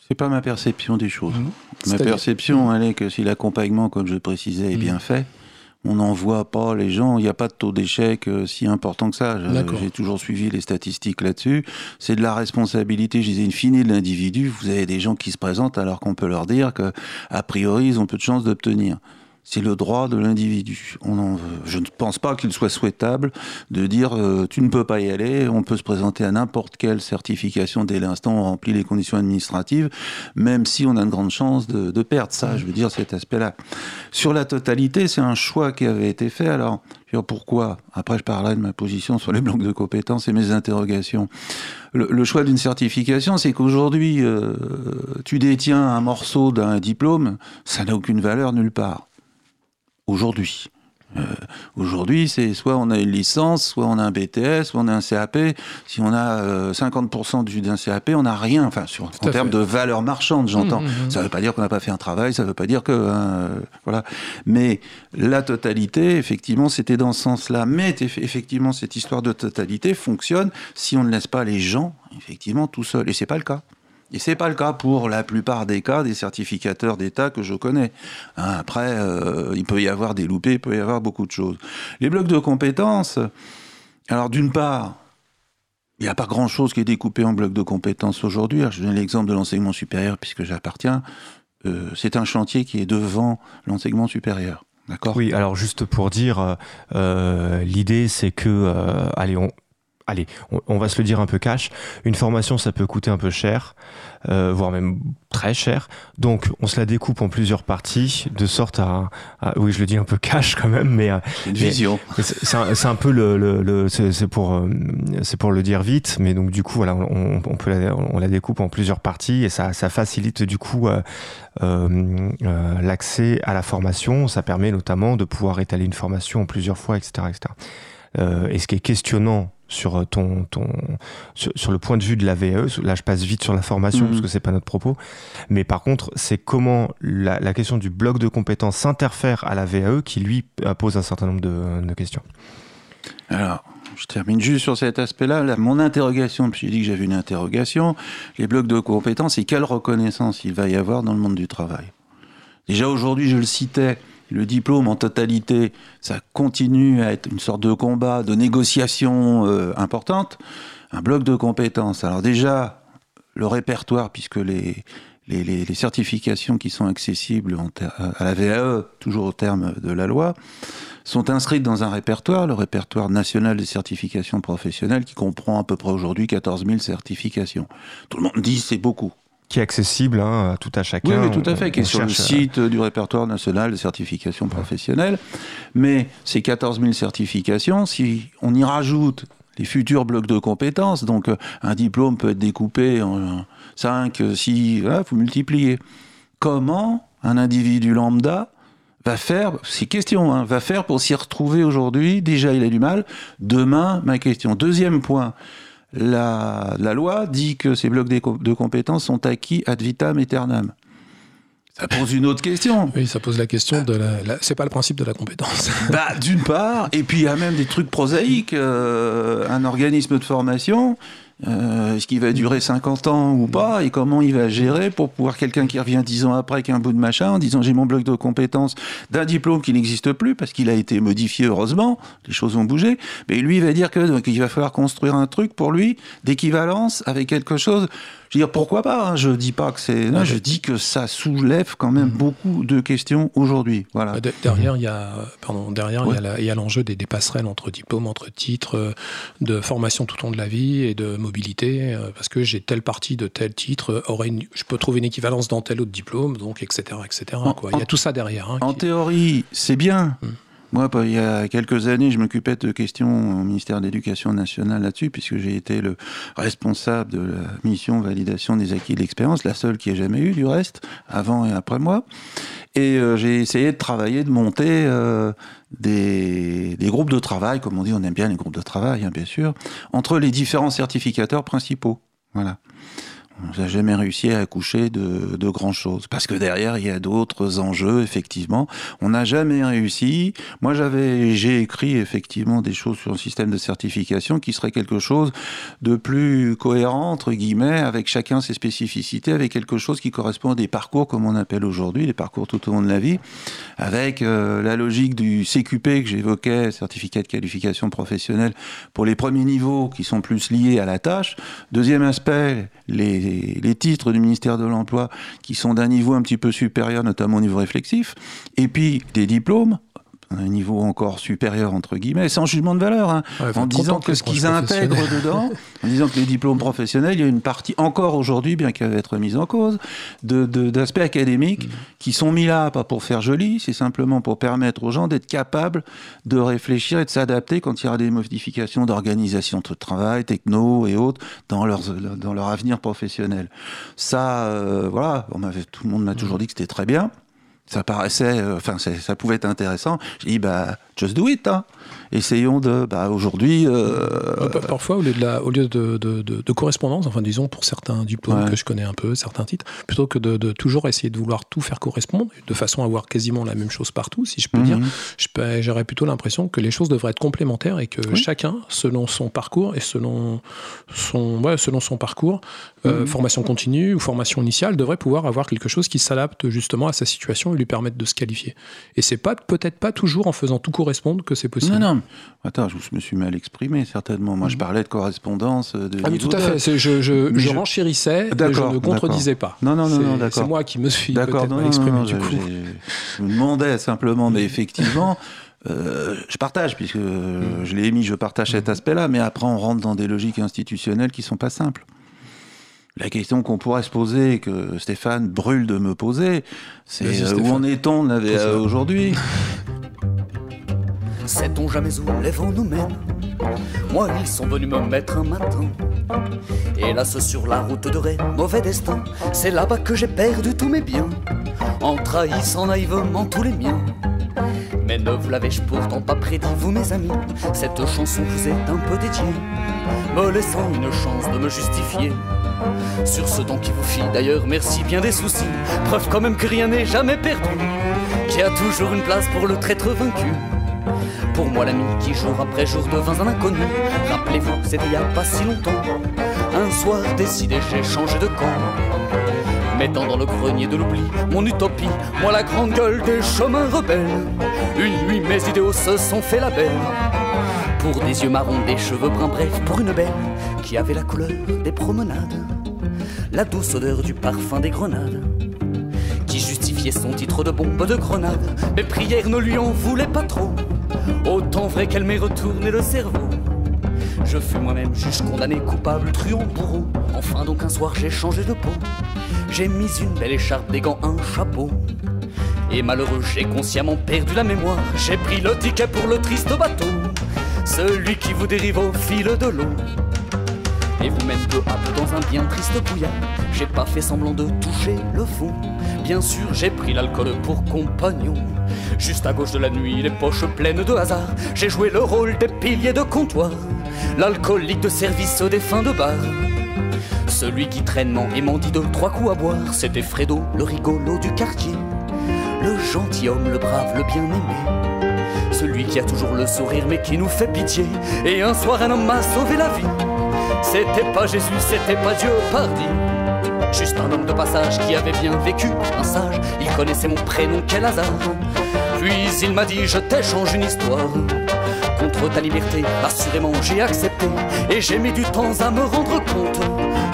S2: C'est pas ma perception des choses. Mmh. Ma perception, elle est que si l'accompagnement, comme je précisais, est mmh. bien fait, on n'envoie pas les gens, il n'y a pas de taux d'échec euh, si important que ça. J'ai toujours suivi les statistiques là-dessus. C'est de la responsabilité, je disais, une fine de l'individu. Vous avez des gens qui se présentent alors qu'on peut leur dire que, a priori, ils ont peu de chances d'obtenir c'est le droit de l'individu. je ne pense pas qu'il soit souhaitable de dire euh, tu ne peux pas y aller, on peut se présenter à n'importe quelle certification dès l'instant où on remplit les conditions administratives, même si on a une grande chance de, perdre ça, je veux dire cet aspect-là. Sur la totalité, c'est un choix qui avait été fait. Alors, pourquoi? Après, je parlerai de ma position sur les blocs de compétences et mes interrogations. Le, choix d'une certification, c'est qu'aujourd'hui, euh, tu détiens un morceau d'un diplôme, ça n'a aucune valeur nulle part aujourd'hui. Euh, aujourd'hui, c'est soit on a une licence, soit on a un BTS, soit on a un CAP. Si on a 50% euh, d'un CAP, on n'a rien. Enfin, sur, en termes de valeur marchande, j'entends. Mmh, mmh, mmh. Ça ne veut pas dire qu'on n'a pas fait un travail, ça ne veut pas dire que hein, euh, voilà. Mais la totalité, effectivement, c'était dans ce sens-là. Mais effectivement, cette histoire de totalité fonctionne si on ne laisse pas les gens, effectivement, tout seuls. Et c'est pas le cas. Et c'est pas le cas pour la plupart des cas des certificateurs d'État que je connais. Hein, après, euh, il peut y avoir des loupés, il peut y avoir beaucoup de choses. Les blocs de compétences, alors d'une part, il n'y a pas grand-chose qui est découpé en blocs de compétences aujourd'hui. Je donne l'exemple de l'enseignement supérieur puisque j'appartiens. Euh, c'est un chantier qui est devant l'enseignement supérieur. D'accord?
S1: Oui, alors juste pour dire, euh, l'idée c'est que, allez, on, allez, on, va se le dire un peu cash, une formation ça peut coûter un peu cher, euh, voire même très cher. Donc on se la découpe en plusieurs parties, de sorte à, oui je le dis un peu cash quand même, mais
S2: euh, une vision.
S1: C'est un, peu le, c'est pour euh, c'est pour le dire vite, mais donc du coup voilà on, peut la, on la découpe en plusieurs parties et ça, ça facilite du coup l'accès à la formation. Ça permet notamment de pouvoir étaler une formation en plusieurs fois, etc., etc. et ce qui est questionnant sur euh, ton, ton sur, le point de vue de la VAE. Là, je passe vite sur la formation mm. parce que c'est pas notre propos. Mais par contre, c'est comment la, la, question du bloc de compétences s'interfère à la VAE qui lui pose un certain nombre de, de questions.
S2: Alors, je termine juste sur cet aspect-là. Là, mon interrogation, puis j'ai dit que j'avais une interrogation, les blocs de compétences et quelle reconnaissance il va y avoir dans le monde du travail. Déjà aujourd'hui, je le citais, le diplôme en totalité, ça continue à être une sorte de combat, de négociation euh, importante. Un bloc de compétences. Alors déjà, le répertoire, puisque les, certifications qui sont accessibles à la VAE, toujours au terme de la loi, sont inscrites dans un répertoire, le répertoire national des certifications professionnelles, qui comprend à peu près aujourd'hui 14 000 certifications. Tout le monde dit c'est beaucoup
S1: qui est accessible hein, à tout à chacun.
S2: Oui, tout à fait, qui est sur le site du répertoire national de certification professionnelle. Mais ces 14 000 certifications, si on y rajoute les futurs blocs de compétences, donc euh, un diplôme peut être découpé en 5, 6, voilà, vous multipliez. Comment un individu lambda va faire, c'est question, hein, va faire pour s'y retrouver aujourd'hui? Déjà, il a du mal. Demain, ma question. Deuxième point, la, loi dit que ces blocs de compétences sont acquis ad vitam aeternam. Ça pose une autre question.
S3: Oui, ça pose la question de la. C'est pas le principe de la compétence.
S2: bah, d'une part, et puis il y a même des trucs prosaïques. Euh, un organisme de formation, euh, est-ce qu'il va durer 50 ans ou pas et comment il va gérer pour pouvoir quelqu'un qui revient 10 ans après avec un bout de machin en disant j'ai mon bloc de compétences d'un diplôme qui n'existe plus parce qu'il a été modifié heureusement, les choses ont bougé, mais lui il va dire que qu'il va falloir construire un truc pour lui d'équivalence avec quelque chose je veux dire, pourquoi pas hein, Je dis pas que c'est. je dis que ça soulève quand même mm. beaucoup de questions aujourd'hui. Voilà.
S3: Bah, derrière, il y a, pardon, derrière, il y a l'enjeu des, des, passerelles entre diplômes, entre titres, euh, de formation tout au long de la vie et de mobilité, euh, parce que j'ai telle partie de tel titre, euh, je peux trouver une équivalence dans tel autre diplôme, donc etc. etc. quoi. il y a tout ça derrière. Hein,
S2: en théorie, c'est bien. Mm. Moi, il y a quelques années, je m'occupais de questions au ministère de l'Éducation nationale là-dessus, puisque j'ai été le responsable de la mission validation des acquis de l'expérience, la seule qui ait jamais eu du reste, avant et après moi. Et euh, j'ai essayé de travailler, de monter euh, des, groupes de travail, comme on dit, on aime bien les groupes de travail, hein, bien sûr, entre les différents certificateurs principaux. Voilà on n'a jamais réussi à accoucher de, de grand chose. Parce que derrière, il y a d'autres enjeux, effectivement. On n'a jamais réussi. Moi, j'avais, j'ai écrit effectivement des choses sur un système de certification qui serait quelque chose de plus cohérent, entre guillemets, avec chacun ses spécificités, avec quelque chose qui correspond à des parcours, comme on appelle aujourd'hui, les parcours tout au long de la vie, avec euh, la logique du CQP que j'évoquais, certificat de qualification professionnelle, pour les premiers niveaux qui sont plus liés à la tâche. Deuxième aspect, les les, titres du ministère de l'Emploi qui sont d'un niveau un petit peu supérieur, notamment au niveau réflexif, et puis des diplômes un niveau encore supérieur entre guillemets, sans jugement de valeur, hein, en disant que ce qu'ils intègrent dedans, en disant que les diplômes professionnels, il y a une partie encore aujourd'hui, bien qu'elle va être mise en cause, d'aspects académiques mm. qui sont mis là pas pour faire joli, c'est simplement pour permettre aux gens d'être capables de réfléchir et de s'adapter quand il y aura des modifications d'organisation de travail, techno et autres dans leur dans leur avenir professionnel. Ça, euh, voilà, tout le monde m'a toujours mm. dit que c'était très bien ça paraissait, euh, enfin, ça pouvait être intéressant. J'ai dit, bah, just do it. Hein essayons de, bah, aujourd'hui. Euh,
S3: parfois, au lieu de, la, au lieu de, de, de, correspondance, enfin, disons pour certains diplômes que je connais un peu, certains titres, plutôt que de, toujours essayer de vouloir tout faire correspondre, de façon à avoir quasiment la même chose partout, si je peux dire, mhm. j'aurais plutôt l'impression que les choses devraient être complémentaires et que chacun, selon son parcours et selon son, ouais, selon son parcours, euh, mhm. formation continue ou formation initiale, devrait pouvoir avoir quelque chose qui s'adapte justement à sa situation et lui permettre de se qualifier. Et c'est pas peut-être pas toujours en faisant tout correspondre que c'est possible.
S2: Non, non, Attends, je me suis mal exprimé, certainement. Moi, je mhm. parlais de correspondance. De
S3: ah, tout à fait. Je, je, je, renchérissais, mais je ne contredisais pas.
S2: Non, non, non, d'accord.
S3: C'est moi qui me suis peut-être mal exprimé, du coup.
S2: Je me demandais simplement, mais effectivement... Euh, je partage, puisque mhm. je l'ai émis, je partage cet aspect-là, mais après on rentre dans des logiques institutionnelles qui sont pas simples. La question qu'on pourrait se poser, que Stéphane brûle de me poser, c'est euh, où en est-on aujourd'hui?
S4: Sait-on jamais où les vents nous mènent Moi, ils sont venus me mettre un matin. Hélas, sur la route de Ré, mauvais destin. C'est là-bas que j'ai perdu tous mes biens, en trahissant naïvement tous les miens. Mais ne vous l'avais-je pourtant pas prédit, vous mes amis? Cette chanson vous est un peu dédiée, me laissant une chance de me justifier. Sur ce don qui vous fit d'ailleurs, merci bien des soucis. Preuve quand même que rien n'est jamais perdu, qu'il y a toujours une place pour le traître vaincu. Pour moi l'ami qui jour après jour devint un inconnu Rappelez-vous, c'était il y a pas si longtemps. Un soir décidé, j'ai changé de camp. Mettant dans le grenier de l'oubli mon utopie Moi la grande gueule des chemins rebelles. Une nuit mes idéaux se sont fait la belle. Pour des yeux marrons, des cheveux bruns bref Pour une belle qui avait la couleur des promenades. La douce odeur du parfum des grenades Justifiait son titre de bombe de grenade Mes prières ne lui en voulaient pas trop Autant vrai qu'elle m'ait retourné le cerveau. Je fus moi-même juge condamné, coupable, truand, bourreau. Enfin donc un soir j'ai changé de peau. J'ai mis une belle écharpe, des gants, un chapeau. Et malheureux, j'ai consciemment perdu la mémoire. J'ai pris le ticket pour le triste bateau. Celui qui vous dérive au fil de l'eau. Et vous-même peu à peu dans un bien triste bouillard. J'ai pas fait semblant de toucher le fond. Bien sûr, j'ai pris l'alcool pour compagnon. Juste à gauche de la nuit, les poches pleines de hasard, j'ai joué le rôle des piliers de comptoir, l'alcoolique de service des fins de bar. Celui qui traînement et m'en dit deux, trois coups à boire, c'était Fredo, le rigolo du quartier. Le gentilhomme, le brave, le bien-aimé. Celui qui a toujours le sourire mais qui nous fait pitié. Et un soir, un homme m'a sauvé la vie. C'était pas Jésus, c'était pas Dieu, pardi. Juste un homme de passage qui avait bien vécu, un sage. Il connaissait mon prénom, quel hasard. Puis il m'a dit, je t'échange une histoire. Contre ta liberté, assurément j'ai accepté. Et j'ai mis du temps à me rendre compte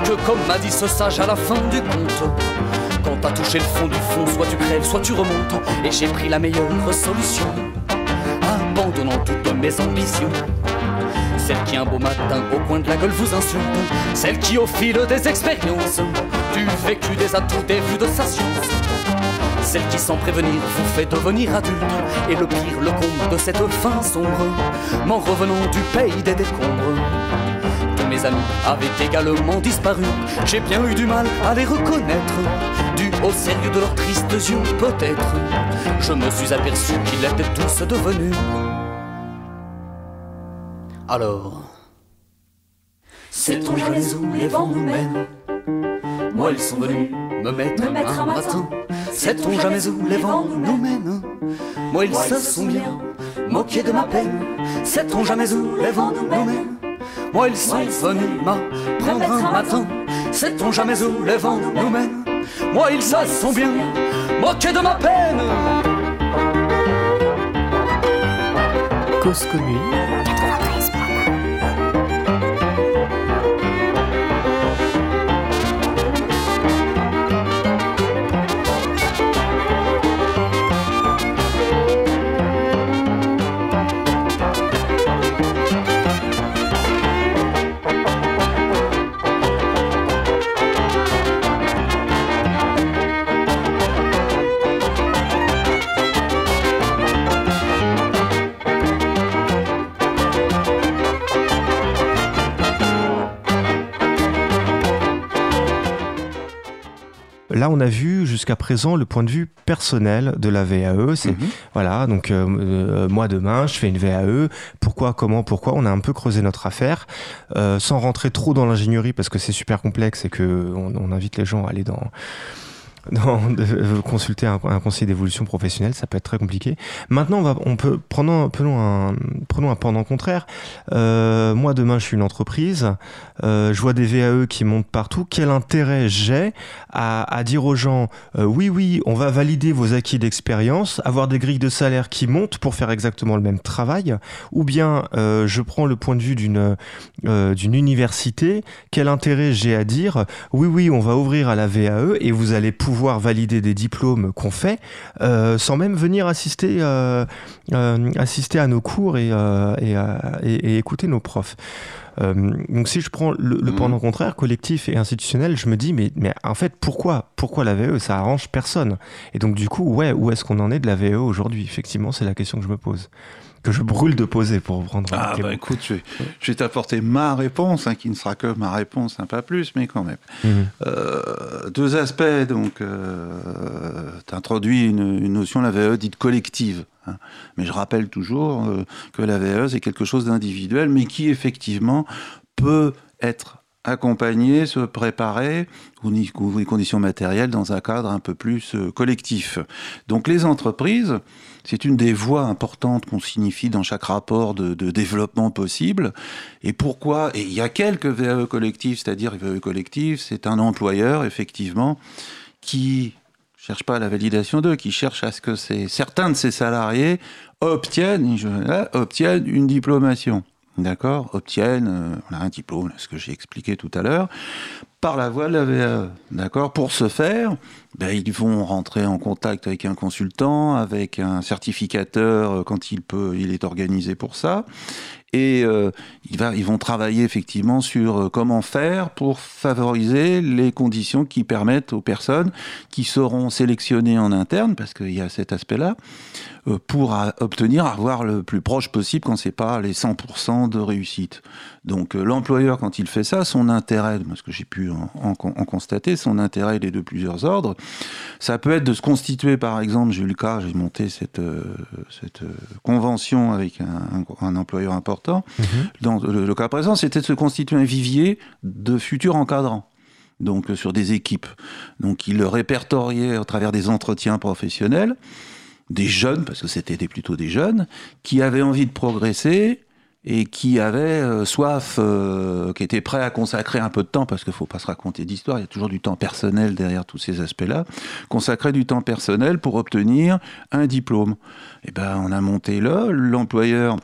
S4: que, comme m'a dit ce sage à la fin du conte, quand t'as touché le fond du fond, soit tu crèves, soit tu remontes. Et j'ai pris la meilleure solution, abandonnant toutes mes ambitions. Celle qui un beau matin au coin de la gueule vous insulte, celle qui au fil des expériences, du vécu, des atouts, des vues de sa science, celle qui sans prévenir vous fait devenir adulte, et le pire, le comble de cette fin sombre, m'en revenant du pays des décombres. Tous mes amis avaient également disparu, j'ai bien eu du mal à les reconnaître, dû au sérieux de leurs tristes yeux peut-être. Je me suis aperçu qu'ils étaient tous devenus. Alors, sait-on jamais où les vents nous mènent Moi, ils sont venus me mettre,
S5: Me mettre
S4: un matin. Sait-on jamais où les vents nous mènent Moi, ils se sont bien moqués de ma peine. Sait-on jamais où les vents nous mènent Moi, ils sont venus m'apprendre un matin. Sait-on jamais où les vents nous mènent Moi, ils se sont bien moqués de ma peine.
S1: Cause commune. Là, on a vu jusqu'à présent le point de vue personnel de la VAE. C'est
S2: Mhm.
S1: voilà, donc euh, euh, moi demain, je fais une VAE. Pourquoi, comment, pourquoi? On a un peu creusé notre affaire, euh, sans rentrer trop dans l'ingénierie parce que c'est super complexe et que on, on invite les gens à aller dans dans, de, euh, consulter un, un conseiller d'évolution professionnelle, ça peut être très compliqué. Maintenant, on, va, on peut prenons, prenons un prenons un pendant contraire. Euh, moi, demain, je suis une entreprise. Euh, je vois des VAE qui montent partout. Quel intérêt j'ai à, dire aux gens oui, oui, on va valider vos acquis d'expérience, avoir des grilles de salaire qui montent pour faire exactement le même travail, ou bien je prends le point de vue d'une d'une université. Quel intérêt j'ai à dire oui, oui, on va ouvrir à la VAE et vous allez pouvoir valider des diplômes qu'on fait euh, sans même venir assister euh, euh, assister à nos cours et, et, et- et écouter nos profs. Donc si je prends le, le
S2: Mhm.
S1: pendant contraire, collectif et institutionnel, je me dis mais, mais en fait pourquoi pourquoi la VE ça arrange personne? Et donc du coup ouais où est-ce qu'on en est de la VE aujourd'hui? Effectivement c'est la question que je me pose que je brûle de poser pour reprendre un
S2: Ah bah écoute, je vais, je vais t'apporter ma réponse, hein, qui ne sera que ma réponse, un pas plus, mais quand même.
S1: Mhm.
S2: Euh, deux aspects, donc, euh, tu introduis une, une notion, la VE dite collective. hein. Mais je rappelle toujours euh, que la VE, c'est quelque chose d'individuel, mais qui effectivement peut être accompagné, se préparer aux les conditions matérielles dans un cadre un peu plus euh, collectif. Donc les entreprises, c'est une des voies importantes qu'on signifie dans chaque rapport de, de développement possible. Et pourquoi? Et il y a quelques VAE collectifs, c'est-à-dire VAE collectif, c'est un employeur, effectivement, qui cherche pas la validation d'eux, qui cherche à ce que certains de ses salariés obtiennent, là, obtiennent une diplomation. D'accord Obtiennent euh, un diplôme, ce que j'ai expliqué tout à l'heure, par la voie de la VAE. D'accord Pour ce faire, ben, ils vont rentrer en contact avec un consultant, avec un certificateur euh, quand il peut, il est organisé pour ça. Et euh, ils vont travailler effectivement sur euh, comment faire pour favoriser les conditions qui permettent aux personnes qui seront sélectionnées en interne, parce qu'il y a cet aspect-là, euh, pour obtenir, avoir le plus proche possible quand c'est pas les 100% de réussite. Donc l'employeur, quand il fait ça, son intérêt, ce que j'ai pu en, constater, son intérêt il est de plusieurs ordres. Ça peut être de se constituer, par exemple, j'ai eu le cas, j'ai monté cette, convention avec un- un employeur important. Dans le, cas présent, c'était de se constituer un vivier de futurs encadrants. donc sur des équipes. Donc il le répertoriait à travers des entretiens professionnels, des jeunes, parce que c'était plutôt des jeunes, qui avaient envie de progresser et qui avaient euh, soif, euh, qui étaient prêts à consacrer un peu de temps, parce qu'il ne faut pas se raconter d'histoire, il y a toujours du temps personnel derrière tous ces aspects-là, consacrer du temps personnel pour obtenir un diplôme. Et eh ben, on a monté là, l'employeur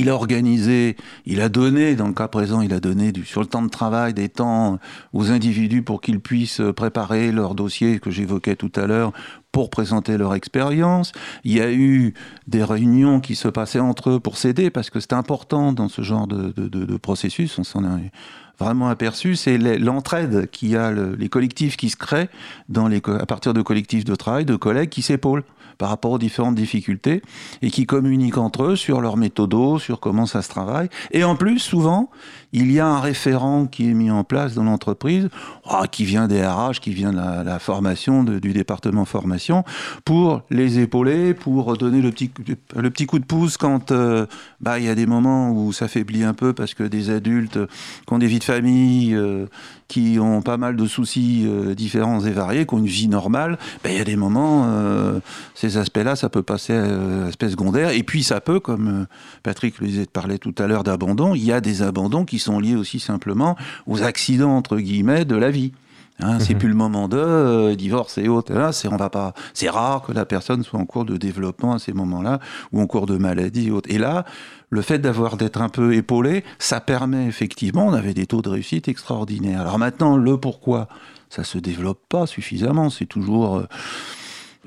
S2: il a organisé, il a donné, dans le cas présent, il a donné du, sur le temps de travail des temps aux individus pour qu'ils puissent préparer leur dossier que j'évoquais tout à l'heure pour présenter leur expérience. Il y a eu des réunions qui se passaient entre eux pour s'aider parce que c'est important dans ce genre de, processus. On s'en est vraiment aperçu, c'est l'entraide qui a les collectifs qui se créent à partir de collectifs de travail, de collègues qui s'épaulent par rapport aux différentes difficultés et qui communiquent entre eux sur leur méthodo, sur comment ça se travaille. Et en plus, souvent, il y a un référent qui est mis en place dans l'entreprise, oh, qui vient des RH, qui vient de la, formation, du département formation, pour les épauler, pour donner le petit, le petit coup de pouce quand euh, bah, il y a des moments où ça faiblit un peu parce que des adultes qui ont des vies de famille, euh, qui ont pas mal de soucis euh, différents et variés, qui ont une vie normale, ben, il y a des moments, euh, ces aspects-là, ça peut passer à l'aspect secondaire. Et puis ça peut, comme euh, Patrick le disait, parlait tout à l'heure d'abandon, il y a des abandons qui sont liés aussi simplement aux accidents, entre guillemets, de la vie. Hein, C'est mhm. plus le moment de divorce et autres. Là, c'est on va pas. C'est rare que la personne soit en cours de développement à ces moments-là ou en cours de maladie et autres. Et là, le fait d'avoir d'être un peu épaulé, ça permet effectivement, on avait des taux de réussite extraordinaires. Alors maintenant, le pourquoi, ça se développe pas suffisamment, c'est toujours... Euh,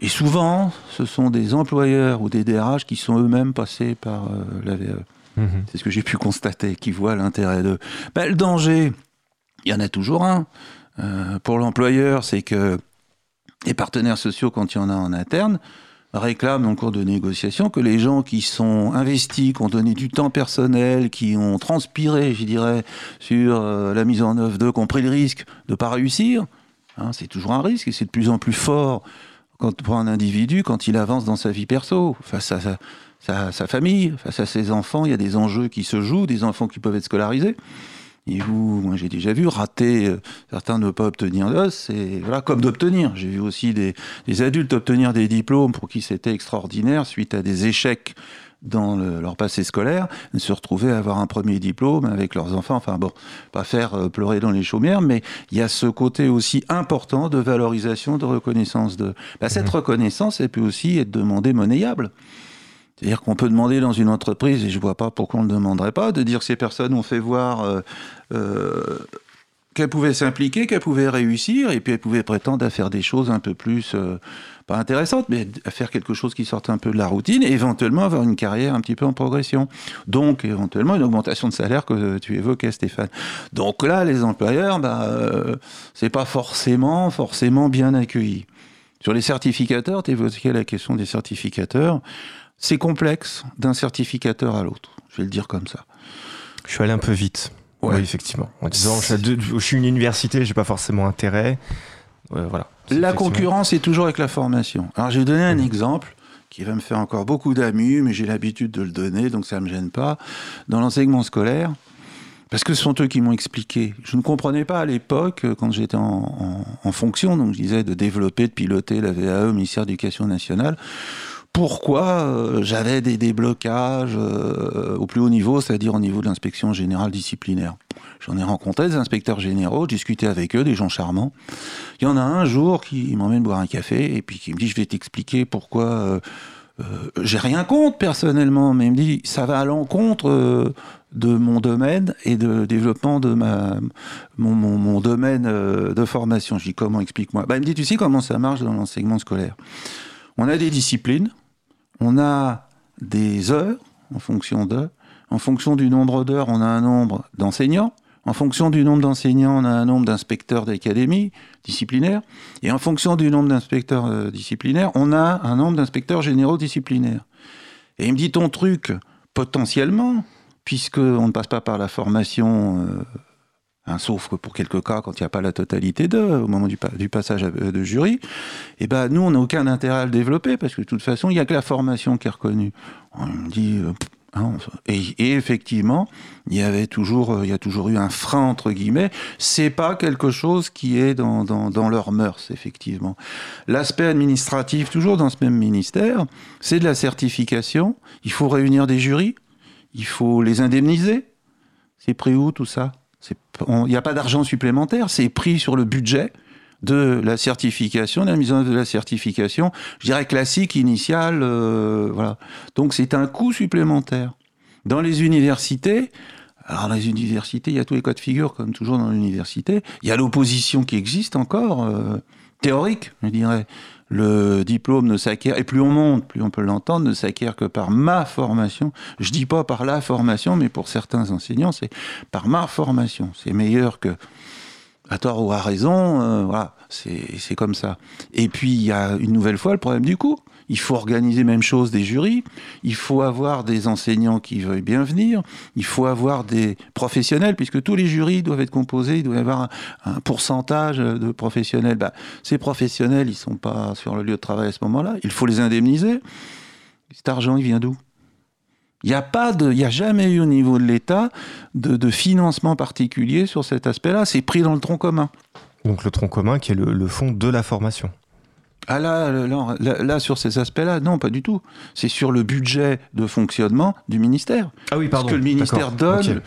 S2: et souvent, ce sont des employeurs ou des DRH qui sont eux-mêmes passés par euh, la VE. Mhm. C'est ce que j'ai pu constater, qui voient l'intérêt de... Ben, le danger, il y en a toujours un. Euh, pour l'employeur, c'est que les partenaires sociaux, quand il y en a en interne, réclame en cours de négociation que les gens qui sont investis, qui ont donné du temps personnel, qui ont transpiré, je dirais, sur euh, la mise en œuvre d'eux, qui ont pris le risque de ne pas réussir, hein, c'est toujours un risque et c'est de plus en plus fort quand, pour un individu quand il avance dans sa vie perso, face à sa, sa famille, face à ses enfants, il y a des enjeux qui se jouent, des enfants qui peuvent être scolarisés. Et vous, moi j'ai déjà vu rater, euh, certains ne pas obtenir d'os, c'est voilà, comme d'obtenir. J'ai vu aussi des, adultes obtenir des diplômes pour qui c'était extraordinaire suite à des échecs dans leur passé scolaire, se retrouver à avoir un premier diplôme avec leurs enfants. Enfin bon, pas faire euh, pleurer dans les chaumières, mais il y a ce côté aussi important de valorisation, de reconnaissance de. Bah, cette mmh. reconnaissance, elle peut aussi être demandée monnayable. C'est-à-dire qu'on peut demander dans une entreprise, et je ne vois pas pourquoi on ne le demanderait pas, de dire que ces personnes ont fait voir euh, euh, qu'elles pouvaient s'impliquer, qu'elles pouvaient réussir, et puis elles pouvaient prétendre à faire des choses un peu plus, euh, pas intéressantes, mais à faire quelque chose qui sorte un peu de la routine, et éventuellement avoir une carrière un petit peu en progression. Donc, éventuellement, une augmentation de salaire que tu évoquais, Stéphane. Donc là, les employeurs, bah, c'est pas forcément, forcément bien accueilli. Sur les certificateurs, tu évoquais la question des certificateurs. C'est complexe d'un certificateur à l'autre. Je vais le dire comme ça.
S1: Je suis allé un peu vite. Oui, effectivement. En disant, je suis une université, j'ai pas forcément intérêt. voilà.
S2: La concurrence est toujours avec la formation. Alors, je vais donner un mmh. exemple qui va me faire encore beaucoup d'amus, mais j'ai l'habitude de le donner, donc ça ne me gêne pas. Dans l'enseignement scolaire, parce que ce sont eux qui m'ont expliqué. Je ne comprenais pas à l'époque, quand j'étais en, en, fonction, donc je disais de développer, de piloter la VAE au ministère de l'Éducation nationale, pourquoi euh, j'avais des déblocages euh, au plus haut niveau, c'est-à-dire au niveau de l'inspection générale disciplinaire. J'en ai rencontré des inspecteurs généraux, discuté avec eux, des gens charmants. Il y en a un jour qui m'emmène boire un café et puis qui me dit je vais t'expliquer pourquoi euh, j'ai rien contre personnellement, mais il me dit ça va à l'encontre de mon domaine et de développement de ma mon, mon, domaine de formation. Je dis comment explique-moi. Bah, il me dit tu sais comment ça marche dans l'enseignement scolaire? On a des disciplines on a des heures en fonction de. En fonction du nombre d'heures, on a un nombre d'enseignants. En fonction du nombre d'enseignants, on a un nombre d'inspecteurs d'académie disciplinaires. Et en fonction du nombre d'inspecteurs euh, disciplinaires, on a un nombre d'inspecteurs généraux disciplinaires. Et il me dit ton truc, potentiellement, puisqu'on ne passe pas par la formation euh, Sauf que pour quelques cas, quand il n'y a pas la totalité d'eux, au moment du, passage de jury, eh ben, nous, on n'a aucun intérêt à le développer, parce que de toute façon, il n'y a que la formation qui est reconnue. On dit, euh, Hein, et, effectivement, il y avait toujours, euh, il y a toujours eu un frein entre guillemets. C'est pas quelque chose qui est dans, dans, dans leurs mœurs, effectivement. L'aspect administratif, toujours dans ce même ministère, c'est de la certification. Il faut réunir des jurys, il faut les indemniser. C'est pris où tout ça? Il n'y a pas d'argent supplémentaire, c'est pris sur le budget de la certification, de la mise en œuvre de la certification, je dirais classique, initiale, euh, voilà. Donc c'est un coût supplémentaire. Dans les universités, alors dans les universités, il y a tous les cas de figure, comme toujours dans l'université. Il y a l'opposition qui existe encore, euh, théorique, je dirais. Le diplôme ne s'acquiert, et plus on monte, plus on peut l'entendre, ne s'acquiert que par ma formation. Je dis pas par la formation, mais pour certains enseignants, c'est par ma formation. C'est meilleur que à tort ou à raison, euh, voilà, c'est comme ça. Et puis il y a une nouvelle fois le problème du coût. Il faut organiser même chose des jurys, il faut avoir des enseignants qui veuillent bien venir, il faut avoir des professionnels, puisque tous les jurys doivent être composés, il doit y avoir un, pourcentage de professionnels. Bah, ces professionnels, ils sont pas sur le lieu de travail à ce moment-là, il faut les indemniser. Cet argent, il vient d'où? Il n'y a pas il a jamais eu au niveau de l'État de, financement particulier sur cet aspect-là. C'est pris dans le tronc commun.
S1: Donc le tronc commun qui est le, fond de la formation.
S2: Ah là, là, sur ces aspects-là, non, pas du tout. C'est sur le budget de fonctionnement du ministère.
S1: Ah oui, pardon.
S2: Ce que le ministère donne,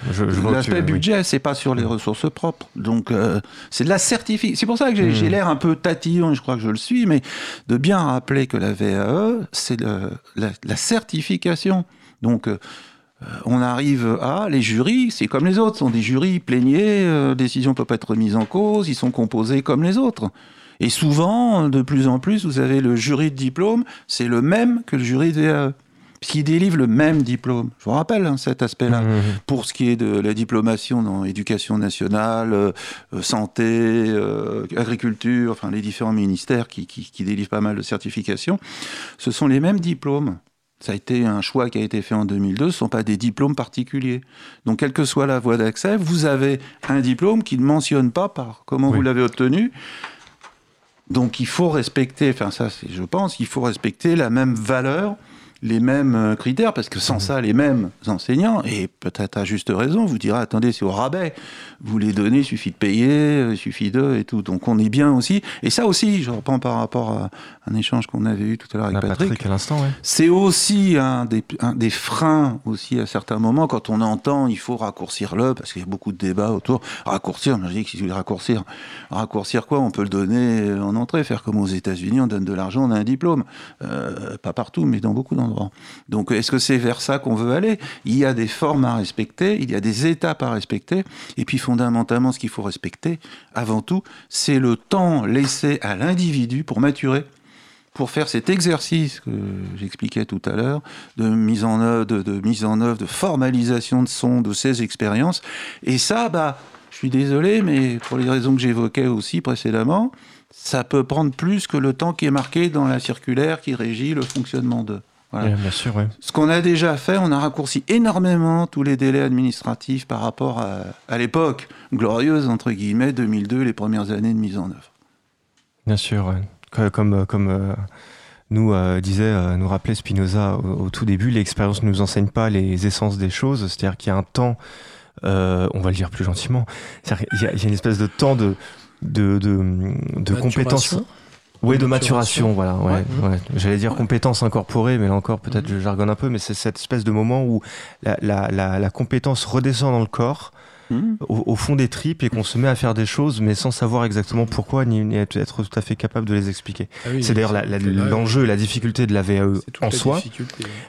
S2: l'aspect budget, c'est pas sur les ressources propres. Donc, euh, c'est de la certification. C'est pour ça que j'ai hmm. l'air un peu tatillon, je crois que je le suis, mais de bien rappeler que la VAE, c'est la, certification. Donc, euh, on arrive à les jurys, c'est comme les autres, sont des jurys plaignés, euh, décision peut pas être remise en cause, ils sont composés comme les autres. Et souvent, de plus en plus, vous avez le jury de diplôme, c'est le même que le jury de VAE qui délivre le même diplôme. Je vous rappelle hein, cet aspect-là. Mmh, mmh. Pour ce qui est de la diplomation dans éducation nationale, euh, santé, agriculture, enfin les différents ministères qui, qui, délivrent pas mal de certifications, ce sont les mêmes diplômes. Ça a été un choix qui a été fait en 2002, ce ne sont pas des diplômes particuliers. Donc, quelle que soit la voie d'accès, vous avez un diplôme qui ne mentionne pas par comment vous l'avez obtenu. Donc, il faut respecter, enfin, ça, je pense, il faut respecter la même valeur les mêmes euh, critères, parce que sans mmh. ça, les mêmes enseignants, et peut-être à juste raison, vous direz, attendez, c'est au rabais, vous les donnez, il suffit de payer, euh, il suffit de, et tout. Donc on est bien aussi. Et ça aussi, je reprends par rapport à un échange qu'on avait eu tout à l'heure avec Patrick.
S1: à l'instant,
S2: C'est aussi un des, un des freins aussi à certains moments, quand on entend, il faut raccourcir le, parce qu'il y a beaucoup de débats autour. Raccourcir, je dis que si vous voulez raccourcir, raccourcir quoi? On peut le donner en entrée, faire comme aux États-Unis, on donne de l'argent, on a un diplôme. Euh, pas partout, mais dans beaucoup d'endroits. Donc est-ce que c'est vers ça qu'on veut aller? Il y a des formes à respecter, il y a des étapes à respecter, et puis fondamentalement ce qu'il faut respecter, avant tout, c'est le temps laissé à l'individu pour maturer pour faire cet exercice que j'expliquais tout à l'heure, de mise en œuvre, de, mise en œuvre, de formalisation de son, de ses expériences. Et ça, bah, je suis désolé, mais pour les raisons que j'évoquais aussi précédemment, ça peut prendre plus que le temps qui est marqué dans la circulaire qui régit le fonctionnement de.
S1: Bien sûr,
S2: Ce qu'on a déjà fait, on a raccourci énormément tous les délais administratifs par rapport à, l'époque. Glorieuse, entre guillemets, 2002, les premières années de mise en œuvre.
S1: Bien sûr, comme, comme euh, nous euh, disait, euh, nous rappelait Spinoza au, tout début, l'expérience ne nous enseigne pas les essences des choses, c'est-à-dire qu'il y a un temps, on va le dire plus gentiment, c'est-à-dire qu'il y, a une espèce de temps de, de, de, de compétences oui, de maturation, voilà. Ouais, ouais. J'allais dire compétence incorporée, mais là encore, peut-être je jargonne un peu, mais c'est cette espèce de moment où la, la, la, la compétence redescend dans le corps Au, fond des tripes et qu'on se met à faire des choses mais sans savoir exactement pourquoi ni, être tout à fait capable de les expliquer. Ah c'est d'ailleurs l'enjeu, la, difficulté de la VAE en soi,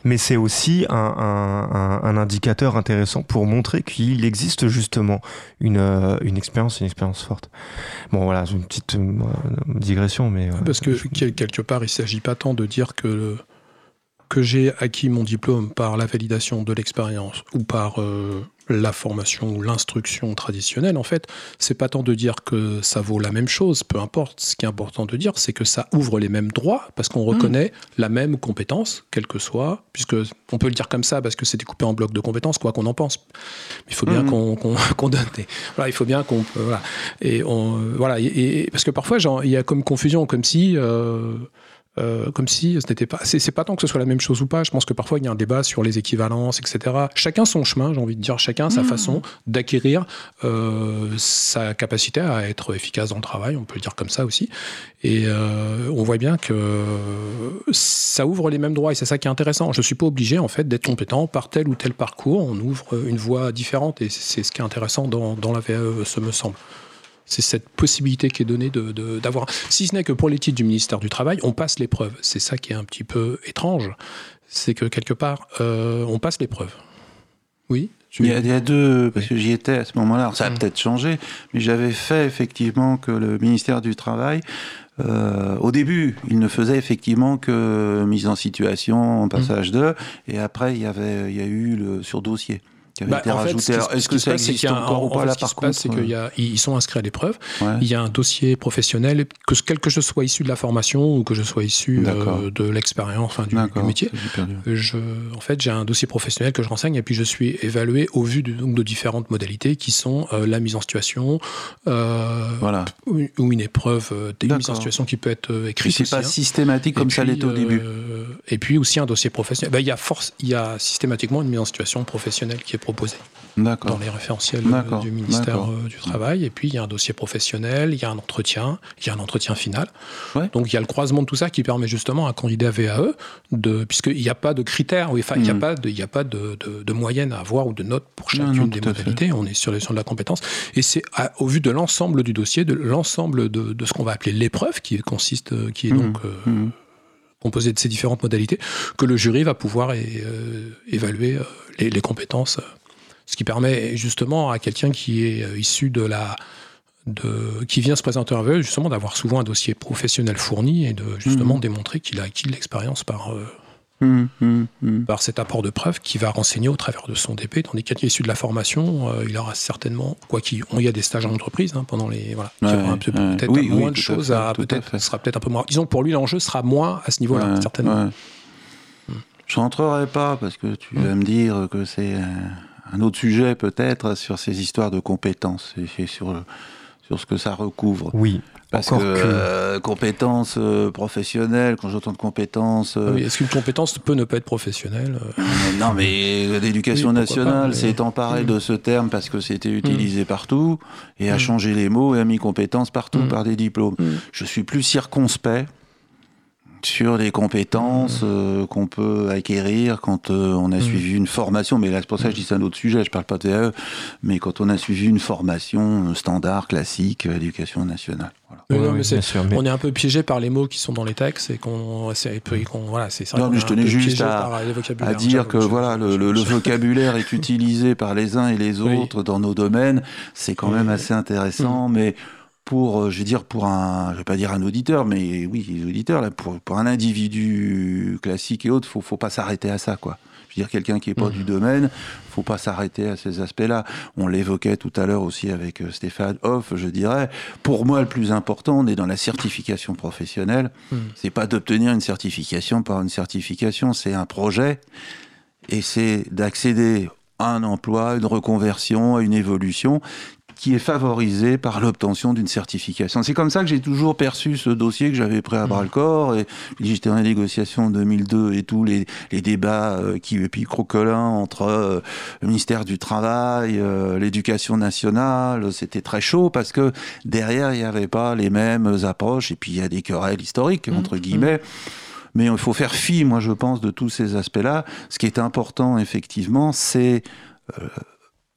S1: mais c'est aussi un, un, indicateur intéressant pour montrer qu'il existe justement une, euh, une expérience, une expérience forte. Bon voilà, une petite euh, digression, mais...
S3: Euh, Parce que quelque part, il ne s'agit pas tant de dire que que j'ai acquis mon diplôme par la validation de l'expérience ou par la formation ou l'instruction traditionnelle, en fait, c'est pas tant de dire que ça vaut la même chose, peu importe. Ce qui est important de dire, c'est que ça ouvre les mêmes droits parce qu'on reconnaît mm. la même compétence, quelle que soit, puisque on peut le dire comme ça parce que c'est découpé en blocs de compétences, quoi qu'on en pense. Il faut bien mm. qu'on donne des, voilà, il faut bien qu'on voilà et on voilà et, parce que parfois il y a comme confusion, comme si euh, euh, comme si ce n'était pas. C'est pas tant que ce soit la même chose ou pas. Je pense que parfois il y a un débat sur les équivalences, etc. Chacun son chemin, j'ai envie de dire, chacun sa mmh. façon d'acquérir euh, sa capacité à être efficace dans le travail, on peut le dire comme ça aussi. Et euh, on voit bien que ça ouvre les mêmes droits et c'est ça qui est intéressant. Je ne suis pas obligé en fait d'être compétent par tel ou tel parcours. On ouvre une voie différente et c'est ce qui est intéressant dans, dans la VAE, ce me semble. C'est cette possibilité qui est donnée d'avoir. De, si ce n'est que pour les titres du ministère du Travail, on passe l'épreuve. C'est ça qui est un petit peu étrange. C'est que quelque part, euh, on passe l'épreuve. Oui
S2: il y, a, deux, parce que j'y étais à ce moment-là, ça a mmh. peut-être changé, mais j'avais fait effectivement que le ministère du Travail euh, au début, il ne faisait effectivement que mise en situation, passage mmh. de, et après il y avait, il y a eu le sur dossier qui avait bah, été rajouté. Est-ce que ça existe encore ou pas là par contre
S3: Ce qui se passe, c'est qu'ils sont inscrits à l'épreuve. Il y a un dossier professionnel, que quel que je sois issu de la formation ou que je sois issu euh, de l'expérience, enfin, du, du, métier. Je, en fait, j'ai un dossier professionnel que je renseigne et puis je suis évalué au vu de, donc, de différentes modalités qui sont euh, la mise en situation, euh, voilà. ou, une épreuve, une mise en situation qui peut être écrite.
S2: C'est pas hein. systématique comme ça l'était au début.
S3: et puis aussi un dossier professionnel. Ben, il y a force, il y a systématiquement une mise en situation professionnelle qui est proposé dans les référentiels euh, du ministère euh, du Travail. Et puis, il y a un dossier professionnel, il y a un entretien, il y a un entretien final. Donc, il y a le croisement de tout ça qui permet justement à un candidat VAE, de, puisqu'il n'y a pas de critères, enfin, il n'y a mm. pas, de, il a pas de, de, moyenne à avoir ou de notes pour chacune des modalités. On est sur les de la compétence. Et c'est au vu de l'ensemble du dossier, de l'ensemble de, de, ce qu'on va appeler l'épreuve, qui consiste, euh, qui est mm. donc. Mm. Composé de ces différentes modalités, que le jury va pouvoir évaluer les, les compétences ce qui permet justement à quelqu'un qui est euh, issu de la de, qui vient se présenter en VE, justement d'avoir souvent un dossier professionnel fourni et de justement mmh. démontrer qu'il a acquis l'expérience par, euh, mmh, mmh, par cet apport de preuves qui va renseigner au travers de son DP. Tandis qu'il est issu de la formation, euh, il aura certainement, quoi qu'il y a des stages en entreprise hein, pendant les. Voilà, peut-être moins de choses à. Peut-être, sera peut-être un peu moins. Disons pour lui, l'enjeu sera moins à ce niveau-là, certainement.
S2: Je rentrerai pas parce que tu vas me dire que c'est un autre sujet peut-être sur ces histoires de compétences et, sur, sur ce que ça recouvre.
S1: Oui.
S2: Parce que, euh, compétences euh, professionnelles, quand j'entends de compétences...
S3: Euh, est-ce qu'une compétence peut ne pas être professionnelle
S2: Non, mais l'éducation nationale s'est emparée mm. de ce terme parce que c'était utilisé mm. partout et a mm. changé les mots et a mis compétences partout par des diplômes. Je suis plus circonspect sur les compétences mmh. euh, qu'on peut acquérir quand euh, on a mmh. suivi une formation. Mais là, c'est pour ça que je dis c'est un autre sujet, je parle pas de TAE, mais quand on a suivi une formation standard, classique, euh, éducation nationale.
S3: Voilà. On est un peu piégé par les mots qui sont dans les textes et qu'on. voilà, c'est
S2: Non, mais je tenais juste à, à, dire que voilà, le, vocabulaire est utilisé par les uns et les autres dans nos domaines. C'est quand même assez intéressant, mmh. mais pour, euh, je veux dire, pour un, je vais pas dire un auditeur, mais oui, les auditeurs, là, pour, pour un individu classique et autres, faut, faut pas s'arrêter à ça, quoi. Je veux dire, quelqu'un qui est pas du mmh. domaine, faut pas s'arrêter à ces aspects-là. On l'évoquait tout à l'heure aussi avec euh, Stéphane Hoff, je dirais. Pour moi, le plus important, on est dans la certification professionnelle. Ce mmh. C'est pas d'obtenir une certification par une certification, c'est un projet et c'est d'accéder à un emploi, une reconversion, à une évolution qui est favorisé par l'obtention d'une certification. C'est comme ça que j'ai toujours perçu ce dossier que j'avais pris à bras le corps. Et j'étais en négociation en 2002 et tous les, les débats euh, qui puis crocolins entre euh, le ministère du Travail, euh, l'éducation nationale. C'était très chaud parce que derrière il n'y avait pas les mêmes approches. Et puis il y a des querelles historiques entre mmh. guillemets. Mais il faut faire fi, moi je pense, de tous ces aspects-là. Ce qui est important, effectivement, c'est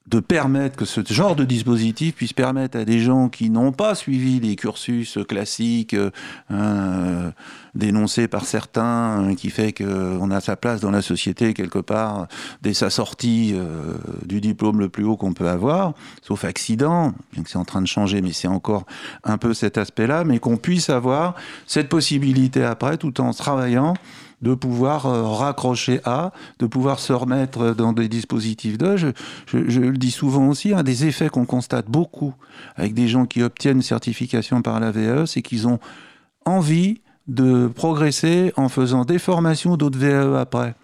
S2: de permettre que ce genre de dispositif puisse permettre à des gens qui n'ont pas suivi les cursus classiques euh, hein, dénoncés par certains, hein, qui fait qu'on a sa place dans la société quelque part dès sa sortie euh, du diplôme le plus haut qu'on peut avoir, sauf accident, bien que c'est en train de changer, mais c'est encore un peu cet aspect-là, mais qu'on puisse avoir cette possibilité après tout en travaillant de pouvoir euh, raccrocher à, de pouvoir se remettre dans des dispositifs de. Je, le dis souvent aussi, un des effets qu'on constate beaucoup avec des gens qui obtiennent une certification par la VE, c'est qu'ils ont envie de progresser en faisant des formations d'autres VE après.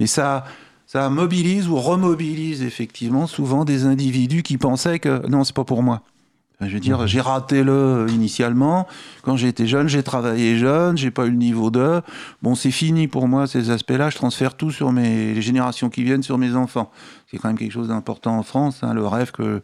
S2: Mais ça, ça mobilise ou remobilise effectivement souvent des individus qui pensaient que non, c'est pas pour moi. Je veux dire, j'ai raté le initialement. Quand j'étais jeune, j'ai travaillé jeune, j'ai pas eu le niveau de. Bon, c'est fini pour moi ces aspects-là. Je transfère tout sur mes les générations qui viennent, sur mes enfants. C'est quand même quelque chose d'important en France. Hein, le rêve que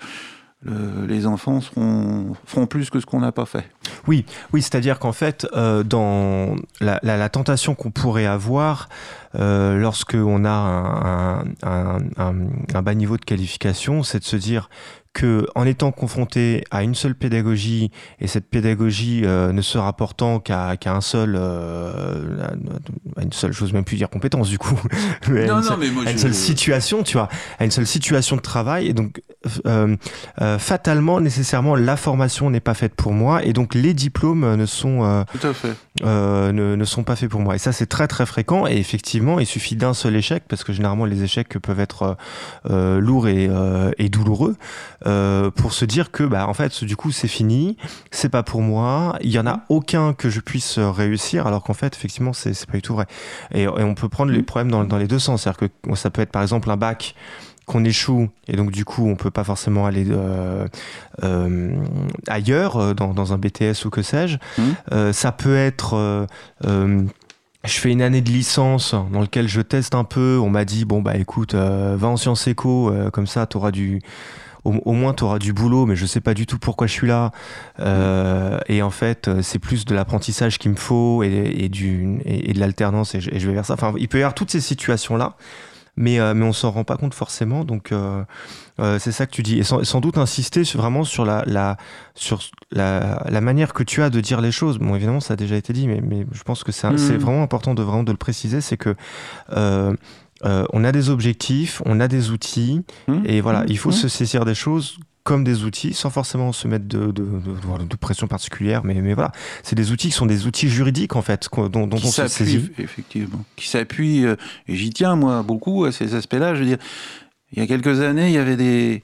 S2: les enfants feront plus que ce qu'on n'a pas fait.
S1: Oui, oui, c'est-à-dire qu'en fait, euh, dans la, tentation qu'on pourrait avoir euh, lorsque on a un, bas niveau de qualification, c'est de se dire que en étant confronté à une seule pédagogie et cette pédagogie euh, ne se rapportant qu'à un seul euh, à une seule chose même plus dire compétence du coup mais non, une, mais moi, une seule situation tu vois à une seule situation de travail et donc euh, fatalement nécessairement la formation n'est pas faite pour moi et donc les diplômes ne sont
S2: Tout à fait.
S1: Ne, ne, sont pas faits pour moi. Et ça c'est très très fréquent. Et effectivement il suffit d'un seul échec parce que généralement les échecs peuvent être lourds et, et douloureux euh, pour se dire que bah en fait du coup c'est fini, c'est pas pour moi, il y en a aucun que je puisse réussir alors qu'en fait effectivement c'est pas du tout vrai. Et, et, on peut prendre les problèmes dans, dans les deux sens, c'est-à-dire que ça peut être par exemple un bac qu'on échoue et donc du coup on peut pas forcément aller euh, euh, ailleurs euh, dans, dans, un BTS ou que sais-je. Mmh. Euh, ça peut être je fais une année de licence dans lequel je teste un peu. On m'a dit bon bah écoute, va en sciences éco, comme ça tu auras du au, au moins tu auras du boulot, mais je sais pas du tout pourquoi je suis là. Et en fait, c'est plus de l'apprentissage qu'il me faut et, et, du, et, et de l'alternance, et, et, je vais vers ça. Enfin, il peut y avoir toutes ces situations-là, mais, euh, mais on s'en rend pas compte forcément. Donc, euh, euh, c'est ça que tu dis. Et sans, sans doute insister sur, vraiment sur, la, la, sur la, la, manière que tu as de dire les choses. Bon, évidemment, ça a déjà été dit, mais, mais je pense que c'est mmh. vraiment important de, vraiment de le préciser c'est que. Euh, on a des objectifs, on a des outils, mmh, et voilà, il faut mmh. se saisir des choses comme des outils, sans forcément se mettre de, de, de, de pression particulière, mais, mais voilà, c'est des outils qui sont des outils juridiques en fait, dont, on se saisit.
S2: Effectivement, qui s'appuient, euh, et j'y tiens moi beaucoup à ces aspects-là. Je veux dire, il y a quelques années, il y avait des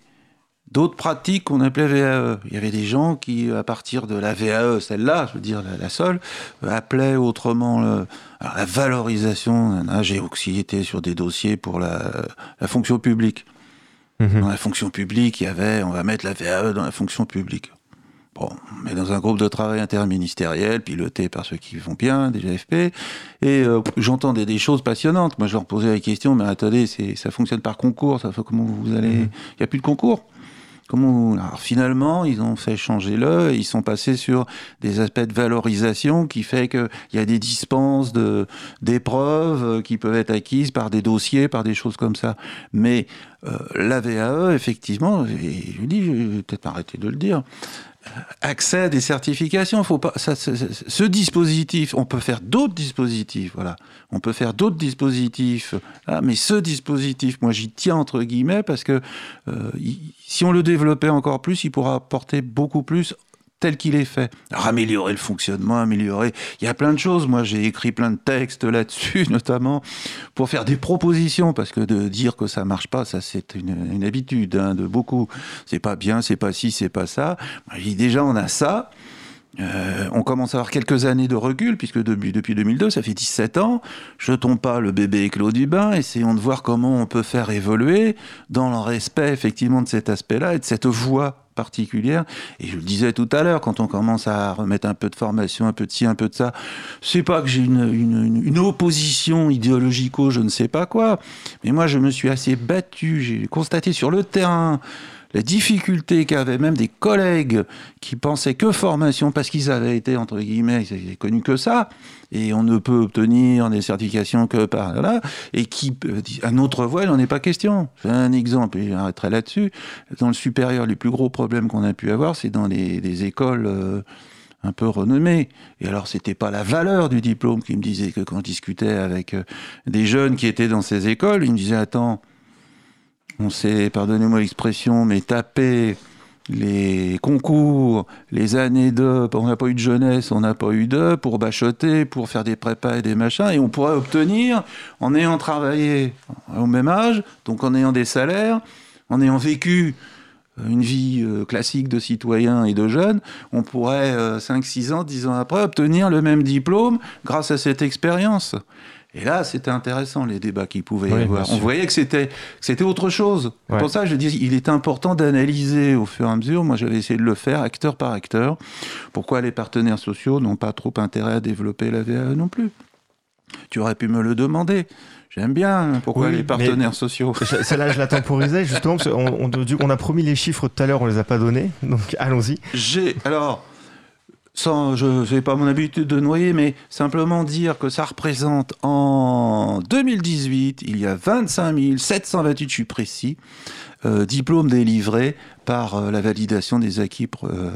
S2: d'autres pratiques qu'on appelait VAE. Il y avait des gens qui, à partir de la VAE, celle-là, je veux dire la, la seule, appelaient autrement le, la valorisation. J'ai aussi été sur des dossiers pour la, la fonction publique. Mmh. Dans la fonction publique, il y avait, on va mettre la VAE dans la fonction publique. Bon, mais dans un groupe de travail interministériel, piloté par ceux qui vont bien, des GFP, et euh, j'entendais des choses passionnantes. Moi, je leur posais la question, mais attendez, ça fonctionne par concours, ça fait comment vous allez... Il mmh. n'y a plus de concours Comment Alors finalement, ils ont fait changer le, ils sont passés sur des aspects de valorisation qui fait qu'il y a des dispenses de d'épreuves euh, qui peuvent être acquises par des dossiers, par des choses comme ça. Mais euh, la VAE, effectivement, et je dis, je vais peut-être arrêter de le dire, accès à des certifications. Faut pas, ce dispositif, on peut faire d'autres dispositifs, voilà. On peut faire d'autres dispositifs, ah, mais ce dispositif, moi j'y tiens entre guillemets parce que euh, si on le développait encore plus, il pourra apporter beaucoup plus tel qu'il est fait. Alors, améliorer le fonctionnement, améliorer. Il y a plein de choses. Moi, j'ai écrit plein de textes là-dessus, notamment pour faire des propositions, parce que de dire que ça marche pas, ça c'est une, habitude hein, de beaucoup. C'est pas bien, c'est pas ci, c'est pas ça. Moi, déjà, on a ça. Euh, on commence à avoir quelques années de recul, puisque depuis, depuis 2002, ça fait 17 ans. Jetons pas le bébé éclos du bain, essayons de voir comment on peut faire évoluer dans le respect effectivement de cet aspect-là et de cette voie particulière. Et je le disais tout à l'heure, quand on commence à remettre un peu de formation, un peu de ci, un peu de ça, c'est pas que j'ai une, une, opposition idéologico, je ne sais pas quoi, mais moi je me suis assez battu, j'ai constaté sur le terrain la difficulté qu'avaient même des collègues qui pensaient que formation, parce qu'ils avaient été, entre guillemets, ils avaient connu que ça, et on ne peut obtenir des certifications que par là, et qui, à notre voie, il n'en est pas question. Un exemple, et j'arrêterai là-dessus. Dans le supérieur, les plus gros problèmes qu'on a pu avoir, c'est dans les, les écoles... Euh, un peu renommé. Et alors, c'était pas la valeur du diplôme qui me disait que quand je discutais avec euh, des jeunes qui étaient dans ces écoles, ils me disaient, attends, on s'est, pardonnez-moi l'expression, mais tapé les concours, les années de, on n'a pas eu de jeunesse, on n'a pas eu de, pour bachoter, pour faire des prépas et des machins, et on pourrait obtenir, en ayant travaillé au même âge, donc en ayant des salaires, en ayant vécu une vie classique de citoyen et de jeune, on pourrait, 5-6 ans, 10 ans après, obtenir le même diplôme grâce à cette expérience. Et là, c'était intéressant les débats qu'il pouvait y avoir. On voyait que c'était c'était autre chose. Pour ça, je dis, il est important d'analyser au fur et à mesure. Moi, j'avais essayé de le faire acteur par acteur. Pourquoi les partenaires sociaux n'ont pas trop intérêt à développer la VAE non plus? Tu aurais pu me le demander. J'aime bien. Pourquoi les partenaires sociaux
S1: Celle-là, je la temporisais justement parce on, on, a promis les chiffres tout à l'heure, on les a pas donnés. Donc allons-y.
S2: J'ai alors sans, je n'ai pas mon habitude de noyer, mais simplement dire que ça représente en 2018, il y a 25 728, je suis précis, euh, diplômes délivrés par euh, la validation des acquis euh,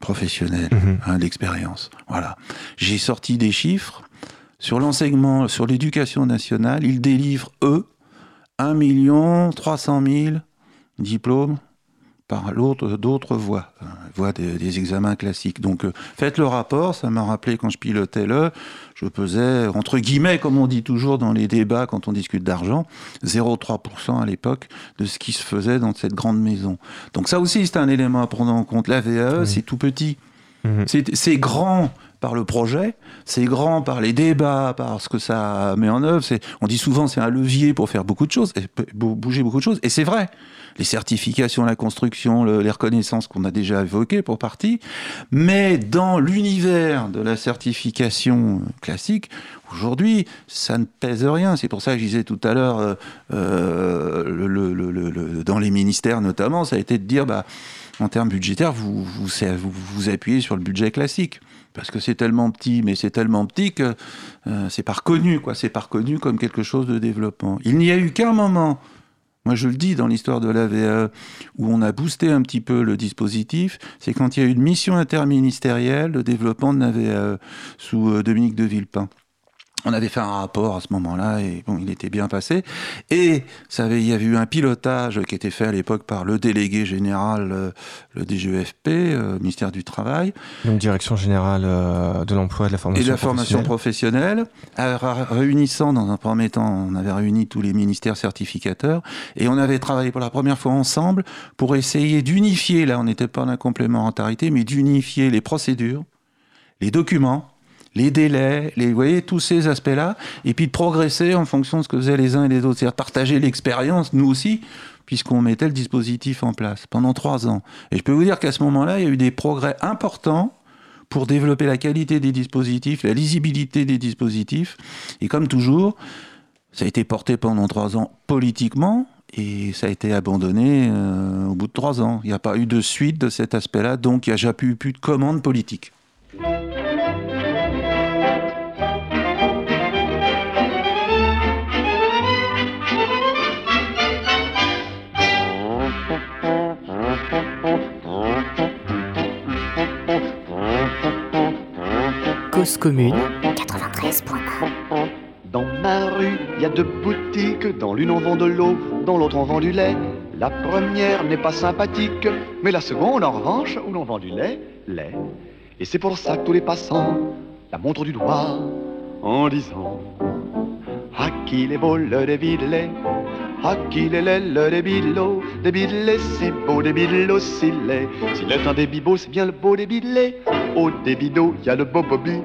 S2: professionnels, mhm. hein, l'expérience. Voilà. J'ai sorti des chiffres sur l'enseignement, sur l'éducation nationale. Ils délivrent, eux, 1 300 000 diplômes par l'autre d'autres voies, euh, voies des, examens classiques. Donc euh, faites le rapport, ça m'a rappelé quand je pilotais le, je pesais entre guillemets, comme on dit toujours dans les débats quand on discute d'argent, 0,3% à l'époque de ce qui se faisait dans cette grande maison. Donc ça aussi c'est un élément à prendre en compte. La VAE c'est tout petit, mhm. c'est grand par le projet, c'est grand par les débats, par ce que ça met en œuvre. On dit souvent c'est un levier pour faire beaucoup de choses, et bouger beaucoup de choses, et c'est vrai les certifications, la construction, les reconnaissances qu'on a déjà évoquées pour partie. Mais dans l'univers de la certification classique, aujourd'hui, ça ne pèse rien. C'est pour ça que je disais tout à l'heure, euh, euh, dans les ministères notamment, ça a été de dire, bah, en termes budgétaires, vous vous, vous appuyez sur le budget classique parce que c'est tellement petit, mais c'est tellement petit que euh, c'est pas reconnu, quoi. C'est pas reconnu comme quelque chose de développement. Il n'y a eu qu'un moment moi, je le dis dans l'histoire de la VAE, où on a boosté un petit peu le dispositif, c'est quand il y a eu une mission interministérielle de développement de la VAE sous euh, Dominique de Villepin on avait fait un rapport à ce moment-là et bon, il était bien passé. Et ça avait, il y avait eu un pilotage qui était fait à l'époque par le délégué général, euh, le DGEFP, euh, ministère du Travail.
S1: Donc Direction générale euh, de l'emploi et de la formation.
S2: Et de la formation professionnelle, réunissant dans un premier temps, on avait réuni tous les ministères certificateurs et on avait travaillé pour la première fois ensemble pour essayer d'unifier, là on n'était pas dans la complémentarité, mais d'unifier les procédures, les documents les délais, les, vous voyez, tous ces aspects-là, et puis de progresser en fonction de ce que faisaient les uns et les autres, c'est-à-dire partager l'expérience, nous aussi, puisqu'on mettait le dispositif en place pendant trois ans. Et je peux vous dire qu'à ce moment-là, il y a eu des progrès importants pour développer la qualité des dispositifs, la lisibilité des dispositifs, et comme toujours, ça a été porté pendant trois ans politiquement, et ça a été abandonné euh, au bout de trois ans. Il n'y a pas eu de suite de cet aspect-là, donc il n'y a jamais eu plus de commande politique.
S5: Commune 93.1
S6: Dans ma rue, il y a deux boutiques. Dans l'une on vend de l'eau, dans l'autre on vend du lait. La première n'est pas sympathique, mais la seconde en revanche, où l'on vend du lait, lait. Et c'est pour ça que tous les passants la montrent du doigt en disant À qui les beau le lait à qui les lait le débilo, débile si beau, débilo si laid. S'il est un débibo, c'est bien le beau débilé. Au débido, il y a le beau Bobby.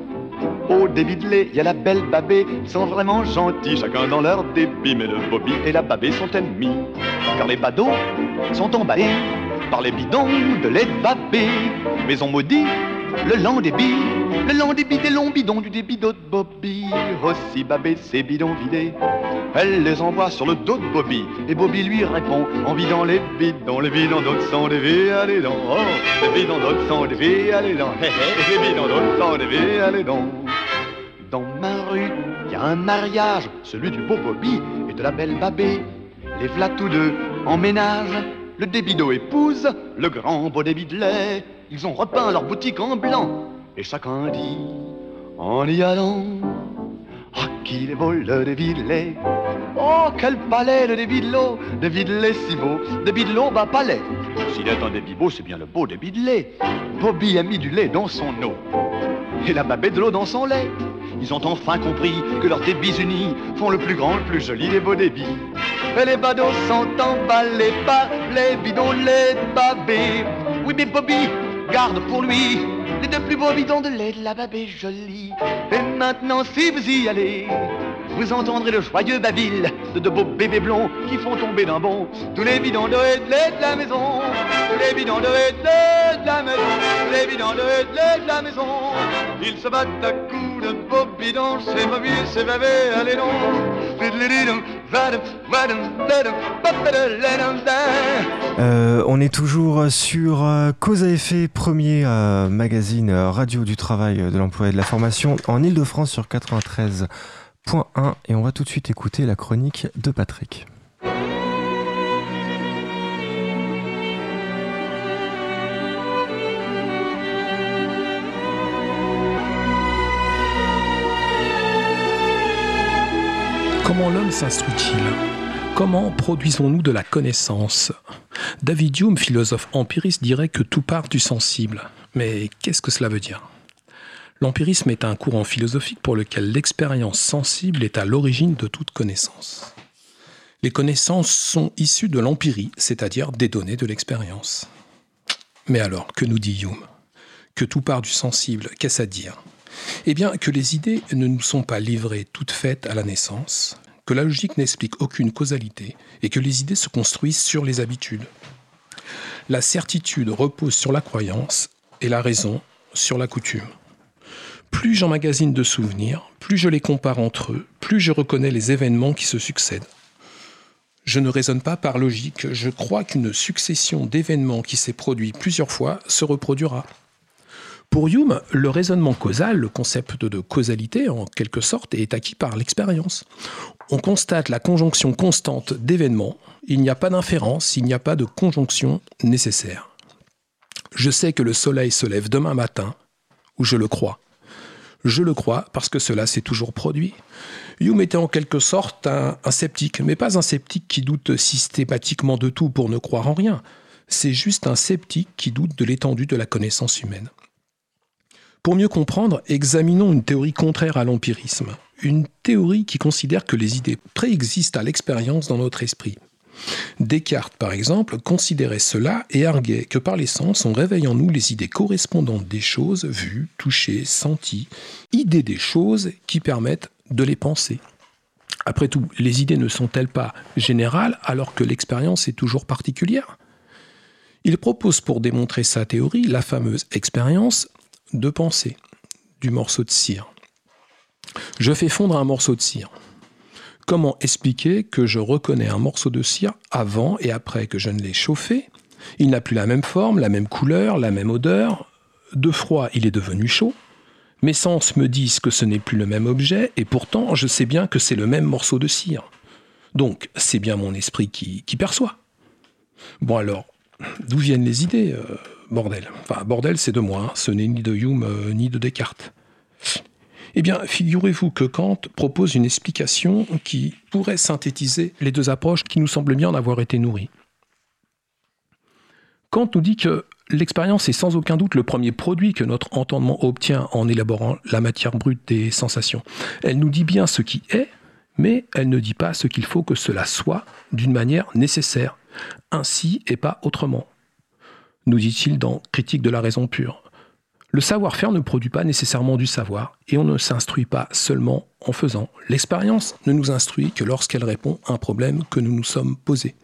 S6: Au débit il y a la belle babée. Ils sont vraiment gentils, chacun dans leur débit. Mais le Bobby et la babée sont ennemis. Car les badauds sont emballés par les bidons de lait babé. Mais on maudit le lent débit, le lent débit des longs bidons du débit de Bobby. Aussi babé ses bidons vidés, elle les envoie sur le dos de Bobby. Et Bobby lui répond en vidant les bidons, les bidons d'autres sont des vies, allez donc. Oh, les bidons d'autres sont des vies, allez donc. les bidons d'autres sont des vies, allez donc. Dans ma rue, il y a un mariage, celui du beau Bobby et de la belle Babé. Les v'là tous deux en ménage, le débido épouse le grand beau débit de lait. Ils ont repeint leur boutique en blanc, et chacun dit, en y allant, à qui les vole le lait Oh, quel palais le débidelot, lait si beau, débidelot bas palais. S'il est un débibo, c'est bien le beau lait Bobby a mis du lait dans son eau, et la babette de l'eau dans son lait. Ils ont enfin compris que leurs débits unis font le plus grand, le plus joli des beaux débits. Et les badauds sont emballés par les bidons, les babés. Oui, mais Bobby garde pour lui les deux plus beaux bidons de lait de la babée jolie. Et maintenant, si vous y allez, vous entendrez le joyeux babil de beaux bébés blonds qui font tomber d'un bond tous les bidons de lait de la maison. Tous les bidons de lait de la maison. Tous les bidons de lait de la maison. Ils se battent à coups de beaux bidons, c'est mauvais, c'est bavé, allez donc.
S1: Euh, on est toujours sur euh, Cause à effet, premier euh, magazine radio du travail, de l'emploi et de la formation en Ile-de-France sur 93.1 et on va tout de suite écouter la chronique de Patrick.
S3: Comment l'homme s'instruit-il? Comment produisons-nous de la connaissance? David Hume, philosophe empiriste, dirait que tout part du sensible. Mais qu'est-ce que cela veut dire? L'empirisme est un courant philosophique pour lequel l'expérience sensible est à l'origine de toute connaissance. Les connaissances sont issues de l'empirie, c'est-à-dire des données de l'expérience. Mais alors, que nous dit Hume? Que tout part du sensible, qu'est-ce à dire? Eh bien, que les idées ne nous sont pas livrées toutes faites à la naissance, que la logique n'explique aucune causalité et que les idées se construisent sur les habitudes. La certitude repose sur la croyance et la raison sur la coutume. Plus j'emmagasine de souvenirs, plus je les compare entre eux, plus je reconnais les événements qui se succèdent. Je ne raisonne pas par logique, je crois qu'une succession d'événements qui s'est produit plusieurs fois se reproduira. Pour Hume, le raisonnement causal, le concept de causalité en quelque sorte, est acquis par l'expérience. On constate la conjonction constante d'événements, il n'y a pas d'inférence, il n'y a pas de conjonction nécessaire. Je sais que le soleil se lève demain matin, ou je le crois. Je le crois parce que cela s'est toujours produit. Hume était en quelque sorte un, un, sceptique, mais pas un sceptique qui doute systématiquement de tout pour ne croire en rien. C'est juste un sceptique qui doute de l'étendue de la connaissance humaine. Pour mieux comprendre, examinons une théorie contraire à l'empirisme, une théorie qui considère que les idées préexistent à l'expérience dans notre esprit. Descartes, par exemple, considérait cela et arguait que par les sens, on réveille en nous les idées correspondantes des choses vues, touchées, senties, idées des choses qui permettent de les penser. Après tout, les idées ne sont-elles pas générales alors que l'expérience est toujours particulière? Il propose pour démontrer sa théorie la fameuse expérience de pensée du morceau de cire. Je fais fondre un morceau de cire. Comment expliquer que je reconnais un morceau de cire avant et après que je ne l'ai chauffé? Il n'a plus la même forme, la même couleur, la même odeur. De froid, il est devenu chaud. Mes sens me disent que ce n'est plus le même objet et pourtant je sais bien que c'est le même morceau de cire. Donc c'est bien mon esprit qui, perçoit. Bon alors, d'où viennent les idées euh, Bordel? Enfin, bordel, c'est de moi, hein. ce n'est ni de Hume euh, ni de Descartes. Eh bien, figurez-vous que Kant propose une explication qui pourrait synthétiser les deux approches qui nous semblent bien en avoir été nourries. Kant nous dit que l'expérience est sans aucun doute le premier produit que notre entendement obtient en élaborant la matière brute des sensations. Elle nous dit bien ce qui est, mais elle ne dit pas ce qu'il faut que cela soit d'une manière nécessaire, ainsi et pas autrement nous dit-il dans Critique de la raison pure. Le savoir-faire ne produit pas nécessairement du savoir, et on ne s'instruit pas seulement en faisant. L'expérience ne nous instruit que lorsqu'elle répond à un problème que nous nous sommes posé.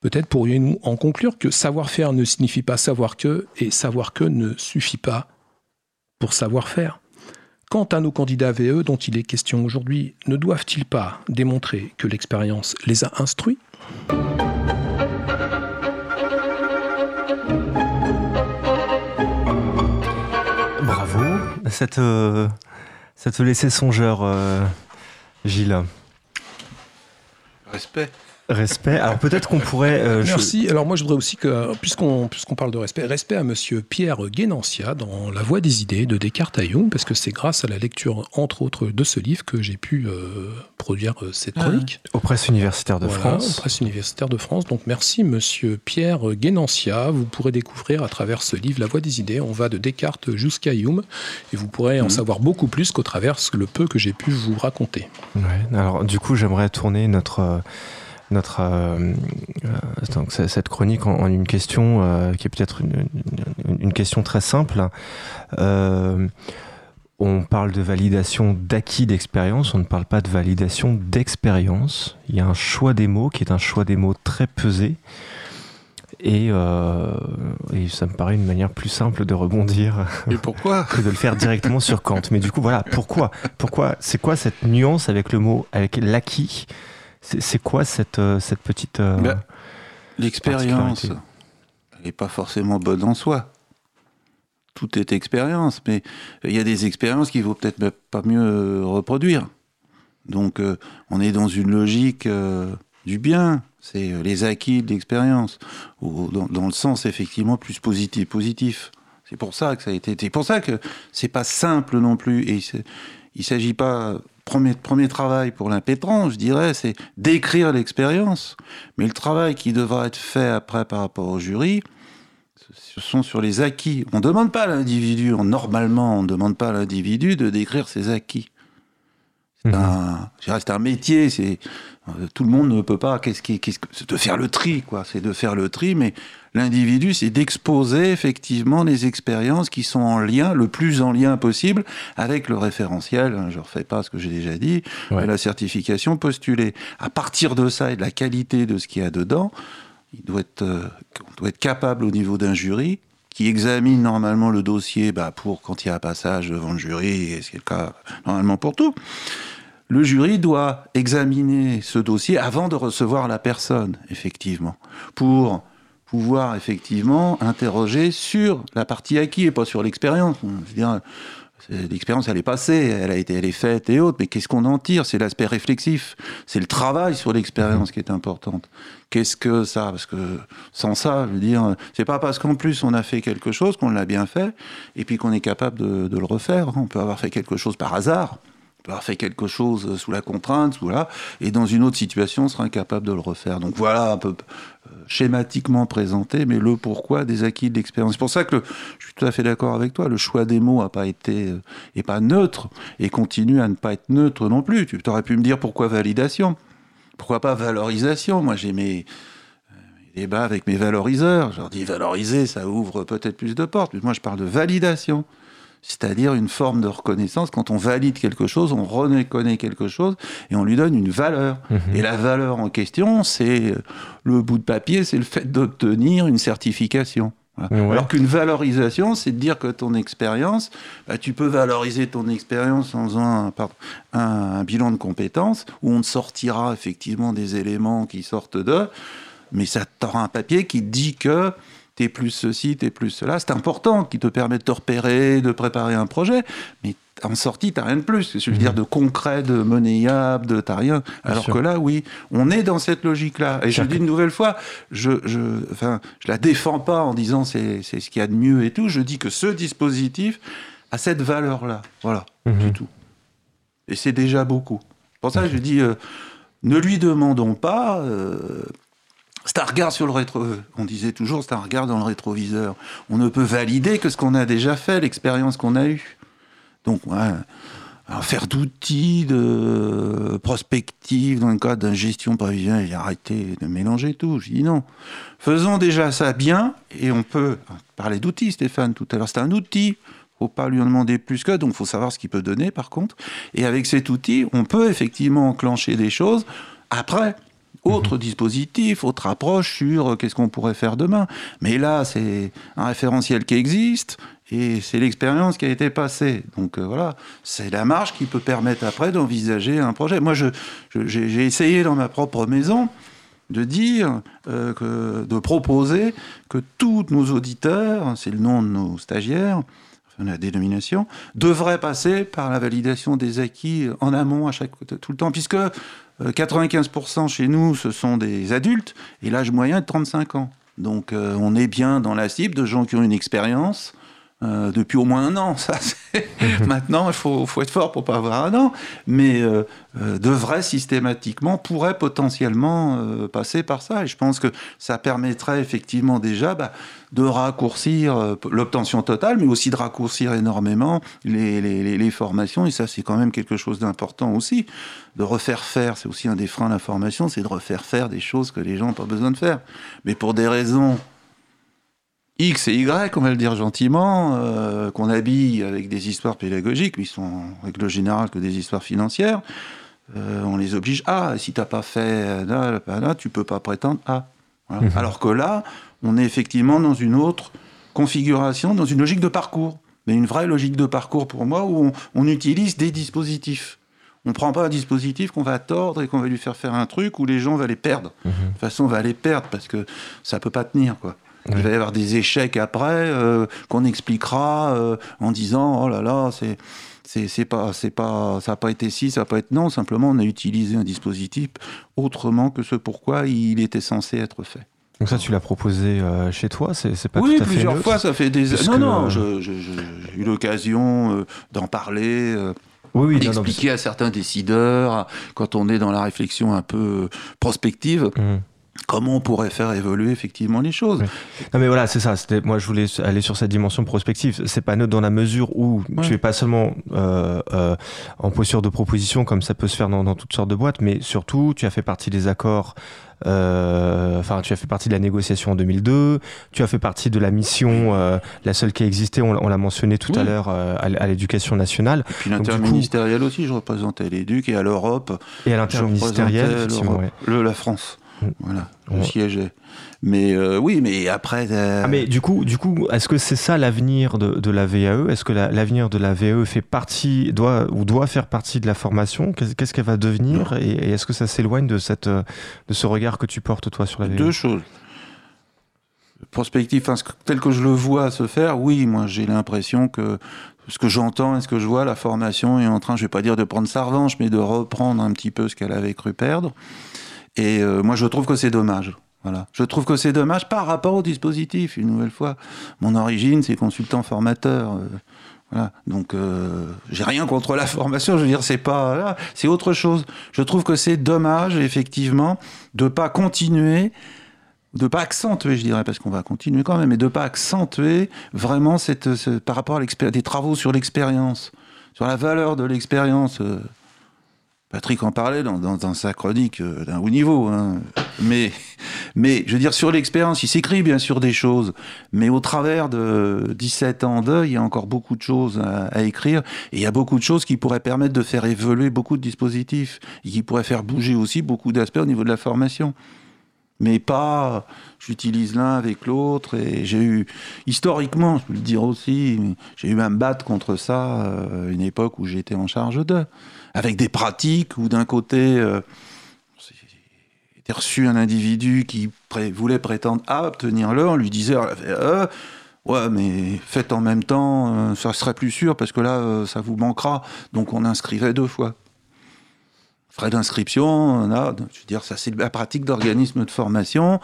S3: Peut-être pourrions-nous en conclure que savoir-faire ne signifie pas savoir que, et savoir que ne suffit pas pour savoir-faire. Quant à nos candidats VE dont il est question aujourd'hui, ne doivent-ils pas démontrer que l'expérience les a instruits?
S1: Ça te laissait songeur, euh, Gilles
S2: Respect.
S1: Respect. Alors peut-être qu'on pourrait. Euh,
S3: Merci. Je... Alors moi je voudrais aussi que, puisqu'on puisqu'on parle de respect, respect à Monsieur Pierre Guénancia dans La Voix des idées de Descartes à Jung, parce que c'est grâce à la lecture entre autres de ce livre que j'ai pu euh, produire euh, cette chronique.
S1: Ah. Aux presses universitaires de
S3: voilà,
S1: France.
S3: Aux presses universitaires de France. Donc merci Monsieur Pierre Guénancia. Vous pourrez découvrir à travers ce livre La Voix des idées. On va de Descartes jusqu'à Hume et vous pourrez en mmh. savoir beaucoup plus qu'au travers le peu que j'ai pu vous raconter.
S1: Ouais. Alors du coup j'aimerais tourner notre notre euh, euh, donc cette chronique en, en une question euh, qui est peut-être une, une, une, question très simple. Euh, on parle de validation d'acquis d'expérience, on ne parle pas de validation d'expérience. Il y a un choix des mots qui est un choix des mots très pesé. Et, euh, et, ça me paraît une manière plus simple de rebondir.
S2: Et pourquoi
S1: Que de le faire directement sur Kant. Mais du coup, voilà, pourquoi? Pourquoi? C'est quoi cette nuance avec le mot, avec l'acquis? C'est quoi cette, euh, cette petite. Euh,
S2: ben, L'expérience n'est pas forcément bonne en soi. Tout est expérience, mais il y a des expériences qu'il vaut peut-être pas mieux reproduire. Donc, on est dans une logique du bien, c'est euh, les acquis de l'expérience, dans, dans, le sens effectivement plus positif. positif. C'est pour ça que ça a été. C'est pour ça que c'est pas simple non plus. Et il s'agit pas premier premier travail pour l'impétrant, je dirais, c'est d'écrire l'expérience. Mais le travail qui devra être fait après par rapport au jury, ce sont sur les acquis. On ne demande pas à l'individu, normalement, on ne demande pas à l'individu de décrire ses acquis. C'est mmh. un, un, métier, c'est tout le monde ne peut pas. Qu'est-ce qui, c'est de faire le tri, quoi. C'est de faire le tri, mais l'individu, c'est d'exposer effectivement les expériences qui sont en lien, le plus en lien possible, avec le référentiel. Hein, je ne refais pas ce que j'ai déjà dit, la certification postulée. À partir de ça et de la qualité de ce qu'il y a dedans, il doit être, euh, on doit être capable au niveau d'un jury qui examine normalement le dossier bah, pour quand il y a un passage devant le jury, et c'est le cas normalement pour tout le jury doit examiner ce dossier avant de recevoir la personne, effectivement, pour pouvoir effectivement interroger sur la partie acquis et pas sur l'expérience. L'expérience, elle est passée, elle a été, elle est faite et autres, mais qu'est-ce qu'on en tire? C'est l'aspect réflexif, c'est le travail sur l'expérience qui est importante. Qu'est-ce que ça? Parce que sans ça, je veux dire, c'est pas parce qu'en plus on a fait quelque chose qu'on l'a bien fait, et puis qu'on est capable de, le refaire. On peut avoir fait quelque chose par hasard, avoir fait quelque chose sous la contrainte, et dans une autre situation, on sera incapable de le refaire. Donc voilà un peu euh, schématiquement présenté, mais le pourquoi des acquis de l'expérience. C'est pour ça que je suis tout à fait d'accord avec toi. Le choix des mots a pas été euh, est pas neutre et continue à ne pas être neutre non plus. Tu aurais pu me dire pourquoi validation, pourquoi pas valorisation? Moi j'ai mes euh, débats avec mes valoriseurs. Je leur dis valoriser, ça ouvre peut-être plus de portes. Moi je parle de validation c'est-à-dire une forme de reconnaissance. Quand on valide quelque chose, on reconnaît quelque chose et on lui donne une valeur. Mhm. Et la valeur en question, c'est le bout de papier, c'est le fait d'obtenir une certification. Alors qu'une valorisation, c'est de dire que ton expérience, bah, tu peux valoriser ton expérience en faisant un, un, bilan de compétences où on te sortira effectivement des éléments qui sortent d'eux, mais ça t'aura un papier qui dit que t'es plus ceci, t'es plus cela. C'est important, qui te permet de te repérer, de préparer un projet, mais en sortie, t'as rien de plus. Je veux dire, mhm. de concret, de monnayable, de t'as rien. Alors que là, oui, on est dans cette logique-là. Et je le dis une nouvelle fois, je, je, enfin, je la défends pas en disant c'est, c'est ce qu'il y a de mieux et tout. Je dis que ce dispositif a cette valeur-là. Voilà, mhm. du tout. Et c'est déjà beaucoup. Pour ça, je dis, euh, ne lui demandons pas. Euh, c'est un regard sur le rétro. On disait toujours, c'est un regard dans le rétroviseur. On ne peut valider que ce qu'on a déjà fait, l'expérience qu'on a eue. Donc, faire d'outils de prospective dans le cadre d'une gestion prévisionnelle, arrêter de mélanger tout. Je dis non. Faisons déjà ça bien et on peut parler d'outils, Stéphane, tout à l'heure. C'est un outil. Faut pas lui en demander plus que, donc faut savoir ce qu'il peut donner par contre. Et avec cet outil, on peut effectivement enclencher des choses. Après, autre mhm. dispositif, autre approche sur euh, qu'est-ce qu'on pourrait faire demain. Mais là, c'est un référentiel qui existe et c'est l'expérience qui a été passée. Donc euh, voilà, c'est la marge qui peut permettre après d'envisager un projet. Moi, j'ai essayé dans ma propre maison de dire, euh, de proposer que tous nos auditeurs, c'est le nom de nos stagiaires, la dénomination, devraient passer par la validation des acquis en amont à chaque tout le temps, puisque 95% euh, chez nous, ce sont des adultes, et l'âge moyen est de 35 ans. Donc euh, on est bien dans la cible de gens qui ont une expérience, euh, depuis au moins un an. Ça, Maintenant, il faut, être fort pour pas avoir un an, mais euh, euh, devrait systématiquement, pourrait potentiellement passer par ça. Et je pense que ça permettrait effectivement déjà bah, de raccourcir l'obtention totale, mais aussi de raccourcir énormément les, les, les formations. Et ça, c'est quand même quelque chose d'important aussi. De refaire faire, c'est aussi un des freins à la formation, c'est de refaire faire des choses que les gens n'ont pas besoin de faire. Mais pour des raisons X et Y, on va le dire gentiment, euh, qu'on habille avec des histoires pédagogiques, mais ils sont en règle générale que des histoires financières. Euh, on les oblige ah si t'as pas fait là, là, tu peux pas prétendre à. Voilà.
S1: Mhm.
S2: Alors que là, on est effectivement dans une autre configuration, dans une logique de parcours, mais une vraie logique de parcours pour moi où on, on utilise des dispositifs. On prend pas un dispositif qu'on va tordre et qu'on va lui faire faire un truc où les gens vont les perdre.
S1: Mhm.
S2: De toute façon, on va les perdre parce que ça peut pas tenir quoi. Il va y avoir des échecs après euh, qu'on expliquera euh, en disant oh là là c'est c'est c'est pas c'est pas ça a pas été si ça a pas été non simplement on a utilisé un dispositif autrement que ce pourquoi il était censé être fait.
S1: Donc ça, tu l'as proposé euh, chez toi, c'est pas
S2: oui
S1: tout à fait
S2: plusieurs
S1: neutre
S2: fois ça fait des
S1: Puisque-
S2: non non j'ai eu l'occasion d'en parler.
S1: Oui, non, non,
S2: à certains décideurs, quand on est dans la réflexion un peu prospective,
S1: Mhm.
S2: Comment on pourrait faire évoluer effectivement les choses.
S1: Oui. Non mais voilà, c'est ça. Moi, je voulais aller sur cette dimension prospective. C'est pas neutre dans la mesure où
S2: Ouais.
S1: tu es pas seulement euh, euh, en posture de proposition comme ça peut se faire dans, dans toutes sortes de boîtes, mais surtout tu as fait partie des accords. euh, Enfin, tu as fait partie de la négociation en 2002. Tu as fait partie de la mission, la seule qui a existé. On, l'a- on l'a mentionné tout à
S2: Oui.
S1: l'heure à, l'éducation nationale
S2: Et puis l'interministériel aussi, je représentais l'éduc et à l'Europe,
S1: et à l'interministériel.
S2: représentais
S1: effectivement,
S2: l'Europe.
S1: ouais.
S2: le, la France. Voilà, je
S1: Ouais.
S2: siégeais. Mais euh, oui, mais après. euh,
S1: Ah mais du coup, du coup, est-ce que c'est ça l'avenir de, de la VAE Est-ce que la- l'avenir de la VAE fait partie, doit ou doit faire partie de la formation? Qu'est-ce qu'elle va devenir? Et, et est-ce que ça s'éloigne de cette, de ce regard que tu portes toi sur la VAE
S2: Deux choses. Prospectif, tel que je le vois se faire, oui, moi j'ai l'impression que ce que j'entends et ce que je vois, la formation est en train, je vais pas dire de prendre sa revanche, mais de reprendre un petit peu ce qu'elle avait cru perdre. Et euh, moi je trouve que c'est dommage. Voilà. Je trouve que c'est dommage par rapport au dispositif, une nouvelle fois. Mon origine, c'est consultant formateur. euh, voilà. Donc, euh, j'ai rien contre la formation. Je veux dire, c'est pas c'est autre chose. Je trouve que c'est dommage, effectivement, de pas continuer, de pas accentuer, je dirais, parce qu'on va continuer quand même, mais de pas accentuer vraiment cette, ce- par rapport à des travaux sur l'expérience, sur la valeur de l'expérience. Patrick en parlait dans, sa chronique euh, d'un haut niveau, hein. mais, mais je veux dire, sur l'expérience, il s'écrit bien sûr des choses, mais au travers de 17 ans d'œil, il y a encore beaucoup de choses à, à écrire, et il y a beaucoup de choses qui pourraient permettre de faire évoluer beaucoup de dispositifs, et qui pourraient faire bouger aussi beaucoup d'aspects au niveau de la formation. Mais pas, j'utilise l'un avec l'autre, et j'ai eu, historiquement, je peux le dire aussi, j'ai eu à me battre contre ça euh, une époque où j'étais en charge d'eux avec des pratiques où d'un côté, euh, était reçu un individu qui voulait prétendre à obtenir-le, on lui disait, euh, ouais, mais faites en même temps, euh, ça serait plus sûr parce que là, euh, ça vous manquera. Donc on inscrivait deux fois. Frais d'inscription, on a, je veux dire, ça c'est la pratique d'organisme de formation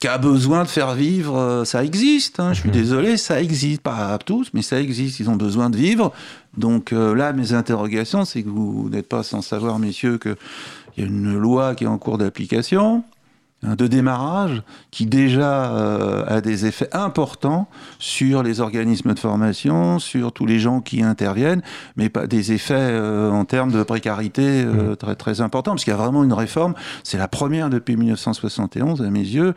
S2: qui a besoin de faire vivre, euh, ça existe, hein, je suis
S1: Mhm.
S2: désolé, ça existe, pas à tous, mais ça existe, ils ont besoin de vivre. Donc euh, là, mes interrogations, c'est que vous n'êtes pas sans savoir, messieurs, qu'il y a une loi qui est en cours d'application, de démarrage, qui déjà euh, a des effets importants sur les organismes de formation, sur tous les gens qui interviennent, mais pas des effets euh, en termes de précarité euh, très, très importants, parce qu'il y a vraiment une réforme, c'est la première depuis 1971 à mes yeux,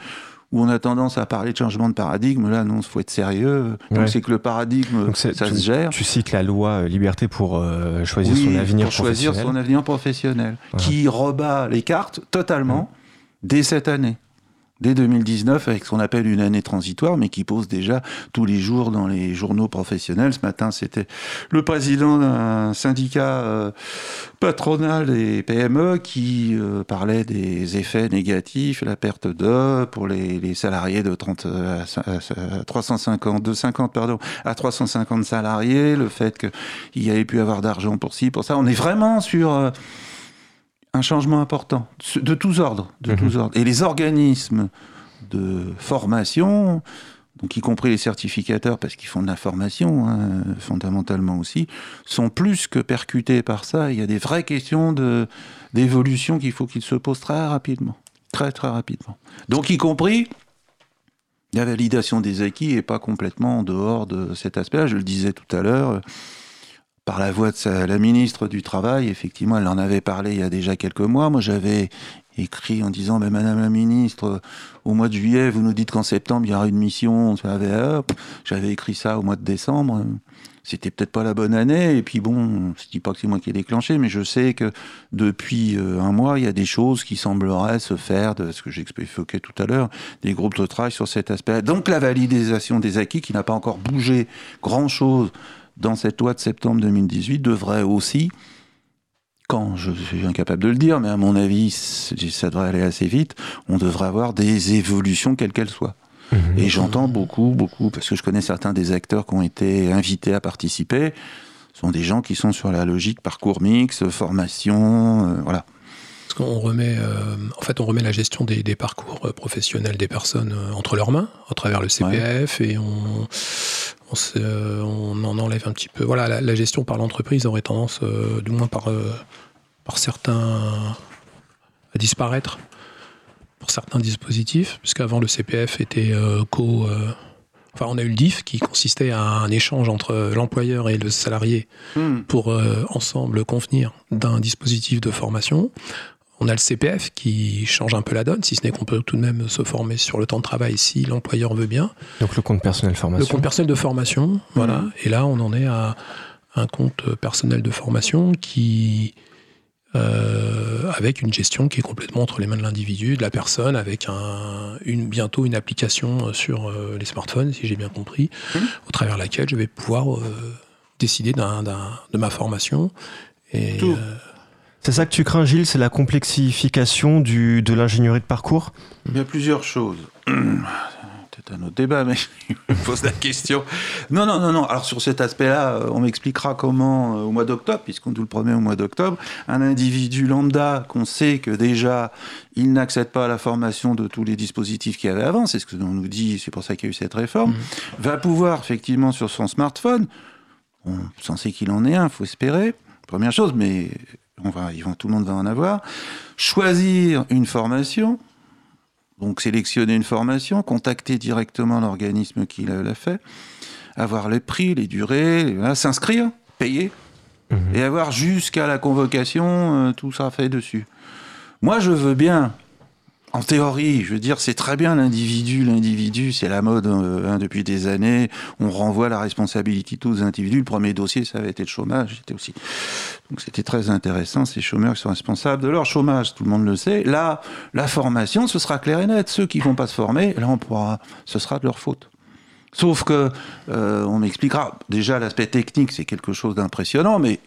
S2: où on a tendance à parler de changement de paradigme, là non, il faut être sérieux, donc
S1: Ouais.
S2: c'est que le paradigme,
S1: Donc
S2: ça
S1: tu,
S2: se gère.
S1: tu cites la loi euh, liberté pour euh, choisir
S2: Oui,
S1: son avenir
S2: pour choisir
S1: professionnel.
S2: son avenir professionnel, qui rebat les cartes totalement dès cette année, dès 2019, avec ce qu'on appelle une année transitoire, mais qui pose déjà tous les jours dans les journaux professionnels. Ce matin, c'était le président d'un syndicat euh, patronal des PME qui euh, parlait des effets négatifs, la perte d'heures pour les, salariés de 30 à, à- à 350, de 50 pardon, à 350 salariés, le fait qu'il y avait pu avoir d'argent pour ci, pour ça. On est vraiment sur euh, un changement important, de tous ordres, de
S1: Mhm.
S2: tous ordres. Et les organismes de formation, donc y compris les certificateurs, parce qu'ils font de la formation, hein, fondamentalement aussi, sont plus que percutés par ça. Il y a des vraies questions d'évolution qu'il faut qu'ils se posent très rapidement. Très, très rapidement. Donc, y compris la validation des acquis et pas complètement en dehors de cet aspect-là. Je le disais tout à l'heure, par la voix de la ministre du Travail, effectivement, elle en avait parlé il y a déjà quelques mois. Moi, j'avais écrit en disant ben, Madame la ministre, au mois de juillet, vous nous dites qu'en septembre, il y aura une mission. J'avais écrit ça au mois de décembre. C'était peut-être pas la bonne année. Et puis bon, je dis pas que c'est moi qui ai déclenché, mais je sais que depuis euh, un mois, il y a des choses qui sembleraient se faire, de ce que j'ai expliqué tout à l'heure, des groupes de travail sur cet aspect. Donc la validation des acquis, qui n'a pas encore bougé grand-chose dans cette loi de septembre 2018, devrait aussi quand, je suis incapable de le dire, mais à mon avis, ça devrait aller assez vite, on devrait avoir des évolutions quelles qu'elles soient. Mhm. Et j'entends beaucoup, beaucoup, parce que je connais certains des acteurs qui ont été invités à participer, ce sont des gens qui sont sur la logique parcours mix, formation, euh, voilà.
S3: Parce qu'on remet, euh, en fait, on remet la gestion des, parcours euh, professionnels des personnes entre leurs mains, à travers le CPF, et on, on, en enlève un petit peu. Voilà, la, gestion par l'entreprise aurait tendance, du moins par par certains à disparaître pour certains dispositifs, puisqu'avant le CPF était euh, co. Euh, enfin, on a eu le DIF qui consistait à un échange entre l'employeur et le salarié hmm. pour euh, ensemble convenir d'un dispositif de formation. On a le CPF qui change un peu la donne, si ce n'est qu'on peut tout de même se former sur le temps de travail si l'employeur veut bien.
S1: Donc le compte personnel de formation.
S3: Le compte personnel de formation, voilà. Hmm. Et là, on en est à un compte personnel de formation qui euh, avec une gestion qui est complètement entre les mains de l'individu, de la personne, avec un, une, bientôt une application sur euh, les smartphones, si j'ai bien compris, mmh. au travers de laquelle je vais pouvoir euh, décider de ma formation. Et,
S1: c'est ça que tu crains, Gilles, c'est la complexification du, de l'ingénierie de parcours?
S2: Il y a plusieurs choses. c'est un autre débat, mais je me pose la question. Non, non, non, non. Alors sur cet aspect-là, euh, on m'expliquera comment, euh, au mois d'octobre, puisqu'on nous le promet au mois d'octobre, un individu lambda qu'on sait que déjà il n'accède pas à la formation de tous les dispositifs qu'il y avait avant, c'est ce que l'on nous dit, c'est pour ça qu'il y a eu cette réforme, mmh. va pouvoir effectivement sur son smartphone, on censé qu'il en ait un, faut espérer, première chose, mais on va, tout le monde va en avoir, choisir une formation donc sélectionner une formation, contacter directement l'organisme qui l'a fait, avoir les prix, les durées, s'inscrire, payer, mhm. et avoir jusqu'à la convocation euh, tout ça fait dessus. Moi, je veux bien en théorie, je veux dire, c'est très bien l'individu. L'individu, c'est la mode euh, hein, depuis des années. On renvoie la responsabilité tous aux individus. Le premier dossier, ça avait été le chômage. C'était aussi. Donc c'était très intéressant. Ces chômeurs qui sont responsables de leur chômage, tout le monde le sait. Là, la formation, ce sera clair et net. Ceux qui vont pas se former, là, on pourra. Ce sera de leur faute. Sauf que euh, on m'expliquera. Déjà, l'aspect technique, c'est quelque chose d'impressionnant, mais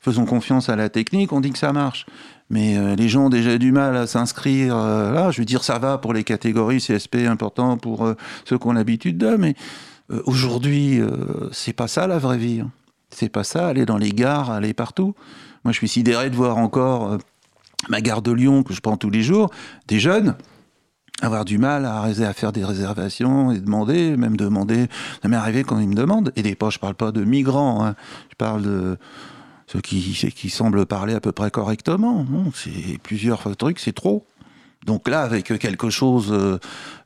S2: faisons confiance à la technique. On dit que ça marche mais euh, les gens ont déjà du mal à s'inscrire. Euh, là, je veux dire, ça va pour les catégories CSP important pour euh, ceux qui ont l'habitude de, mais aujourd'hui, c'est pas ça la vraie vie. Hein. C'est pas ça, aller dans les gares, aller partout. Moi, je suis sidéré de voir encore ma gare de Lyon que je prends tous les jours, des jeunes avoir du mal à, à faire des réservations et demander, même demander, ça m'est arrivé quand ils me demandent, et des pas, je parle pas de migrants, hein. je parle de ceux qui, semblent parler à peu près correctement. C'est plusieurs trucs, c'est trop. Donc là, avec quelque chose euh,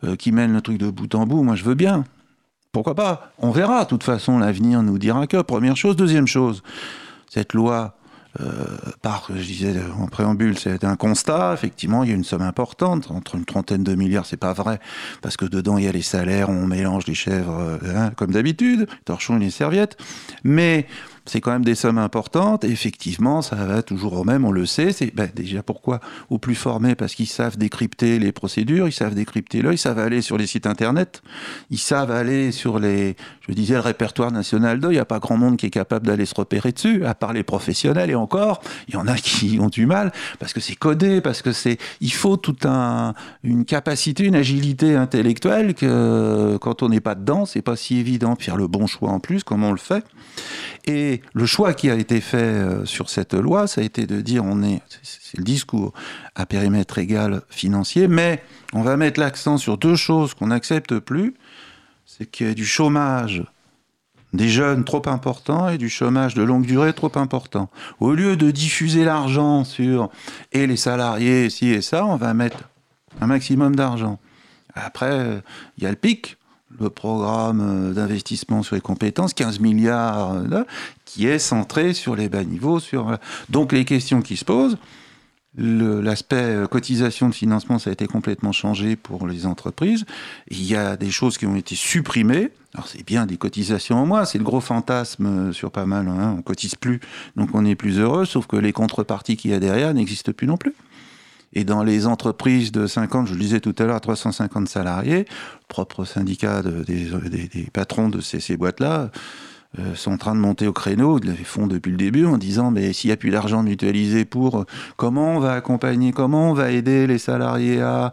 S2: euh, qui mène le truc de bout en bout, moi je veux bien. Pourquoi pas? On verra. De toute façon, l'avenir nous dira que. Première chose. Deuxième chose, cette loi, euh, par, je disais en préambule, c'est un constat. Effectivement, il y a une somme importante, entre une trentaine de milliards, c'est pas vrai, parce que dedans il y a les salaires, on mélange les chèvres, hein, comme d'habitude, torchons et les serviettes. Mais c'est quand même des sommes importantes. Et effectivement, ça va toujours au même, on le sait. C'est ben, déjà pourquoi Aux plus formés, parce qu'ils savent décrypter les procédures, ils savent décrypter l'œil, ils savent aller sur les sites internet, ils savent aller sur les, je disais, le répertoire national d'œil. Il n'y a pas grand monde qui est capable d'aller se repérer dessus, à part les professionnels. Et encore, il y en a qui ont du mal parce que c'est codé, parce que c'est, il faut toute un, une capacité, une agilité intellectuelle que quand on n'est pas dedans, c'est pas si évident. Faire le bon choix en plus, comme on le fait? Et le choix qui a été fait euh, sur cette loi, ça a été de dire on est, c'est le discours, à périmètre égal financier, mais on va mettre l'accent sur deux choses qu'on n'accepte plus, c'est qu'il y a du chômage des jeunes trop important et du chômage de longue durée trop important. Au lieu de diffuser l'argent sur et les salariés, ci et ça, on va mettre un maximum d'argent. Après, il y a le pic, le programme euh, d'investissement sur les compétences, 15 milliards, qui est centré sur les bas niveaux. Sur... Donc les questions qui se posent, L'aspect cotisation de financement, ça a été complètement changé pour les entreprises. Il y a des choses qui ont été supprimées. Alors c'est bien des cotisations en moins, c'est le gros fantasme sur pas mal. Hein. On cotise plus, donc on est plus heureux, sauf que les contreparties qu'il y a derrière n'existent plus non plus. Et dans les entreprises de 50, je le disais tout à l'heure, 350 salariés, le propre syndicat des, patrons de ces, boîtes-là euh, sont en train de monter au créneau, ils le font depuis le début en disant mais s'il n'y a plus d'argent mutualisé pour euh, comment on va accompagner, comment on va aider les salariés à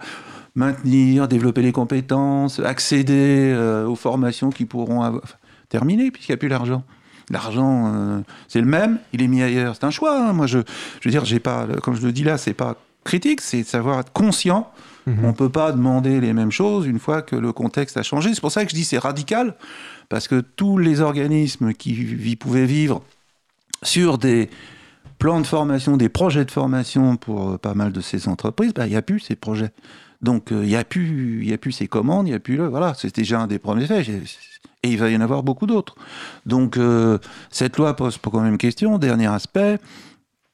S2: maintenir, développer les compétences, accéder euh, aux formations qui pourront avoir... terminer puisqu'il n'y a plus d'argent. L'argent, c'est le même, il est mis ailleurs. C'est un choix. Hein. Moi, je, je veux dire, j'ai pas, comme je le dis là, c'est pas critique, c'est de savoir être conscient. Mhm. On ne peut pas demander les mêmes choses une fois que le contexte a changé. C'est pour ça que je dis c'est radical, parce que tous les organismes qui pouvaient vivre sur des plans de formation, des projets de formation pour euh, pas mal de ces entreprises, bah, il n'y a plus ces projets. Donc euh, il n'y a, plus, a plus ces commandes, il n'y a plus le... Voilà, c'est déjà un des premiers faits. Et il va y en avoir beaucoup d'autres. Donc euh, cette loi pose quand même question. Dernier aspect,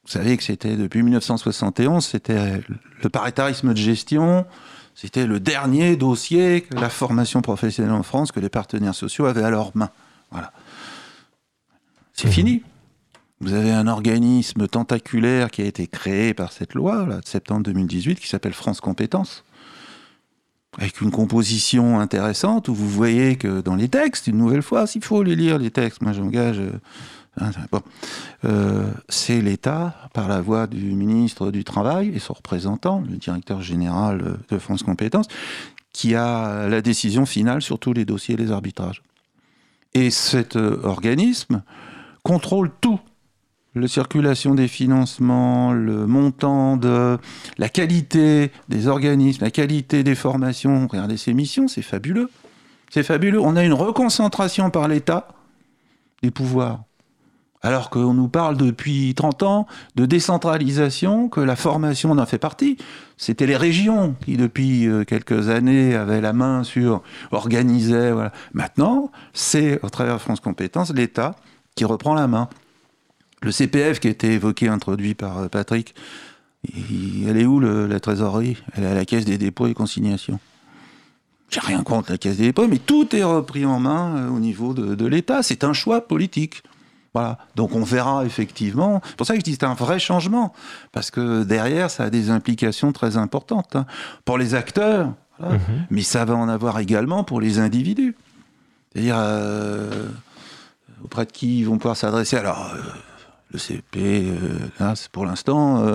S2: vous savez que c'était depuis 1971, c'était le paritarisme de gestion, c'était le dernier dossier que la formation professionnelle en France que les partenaires sociaux avaient à leurs mains. Voilà. C'est fini. Vous avez un organisme tentaculaire qui a été créé par cette loi, là, de septembre 2018, qui s'appelle France Compétences, avec une composition intéressante où vous voyez que dans les textes, une nouvelle fois, s'il faut les lire, les textes, moi j'engage euh, Hein, euh, c'est l'État, par la voix du ministre du Travail et son représentant, le directeur général de France Compétences, qui a la décision finale sur tous les dossiers et les arbitrages. Et cet euh, organisme contrôle tout. La circulation des financements, le montant de la qualité des organismes, la qualité des formations. Regardez ces missions, c'est fabuleux. C'est fabuleux. On a une reconcentration par l'État des pouvoirs alors qu'on nous parle depuis 30 ans de décentralisation, que la formation en fait partie. C'était les régions qui, depuis euh, quelques années, avaient la main sur, organisaient. Maintenant, c'est, au travers de France Compétences, l'État qui reprend la main. Le CPF qui a été évoqué, introduit par euh, Patrick, elle est où la trésorerie? Elle est à la caisse des dépôts et consignations. J'ai rien contre la caisse des dépôts, mais tout est repris en main euh, au niveau de l'État. C'est un choix politique. Voilà. Donc on verra effectivement. C'est pour ça que je dis c'est un vrai changement, parce que derrière, ça a des implications très importantes hein. pour les acteurs, mhm. mais ça va en avoir également pour les individus. C'est-à-dire euh, auprès de qui ils vont pouvoir s'adresser. Alors, euh, le CP, euh, là, pour l'instant,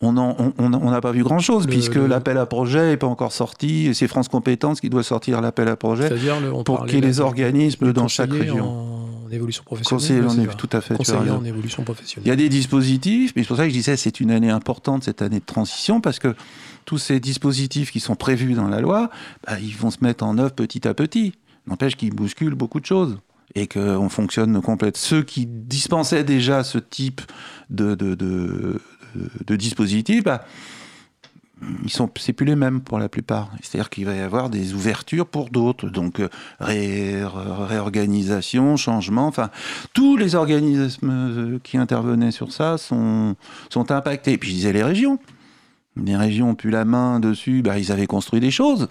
S2: on n'a pas vu grand-chose, puisque l'appel à projet n'est pas encore sorti, c'est France Compétences qui doit sortir l'appel à projet pour qu'il y ait les organismes dans chaque région
S3: évolution professionnelle.
S2: Conseiller en tout à fait.
S3: en évolution professionnelle.
S2: Il y a des dispositifs, mais c'est pour ça que je disais c'est une année importante, cette année de transition, parce que tous ces dispositifs qui sont prévus dans la loi, bah, ils vont se mettre en œuvre petit à petit. N'empêche qu'ils bousculent beaucoup de choses et qu'on fonctionne complète. Ceux qui dispensaient déjà ce type de, de, de, de dispositifs, bah, ils sont, c'est plus les mêmes pour la plupart. C'est-à-dire qu'il va y avoir des ouvertures pour d'autres. Donc, euh, réorganisation, changement, enfin, tous les organismes euh, qui intervenaient sur ça sont, impactés. Et puis, je disais les régions. Les régions ont plus la main dessus, bah, ils avaient construit des choses.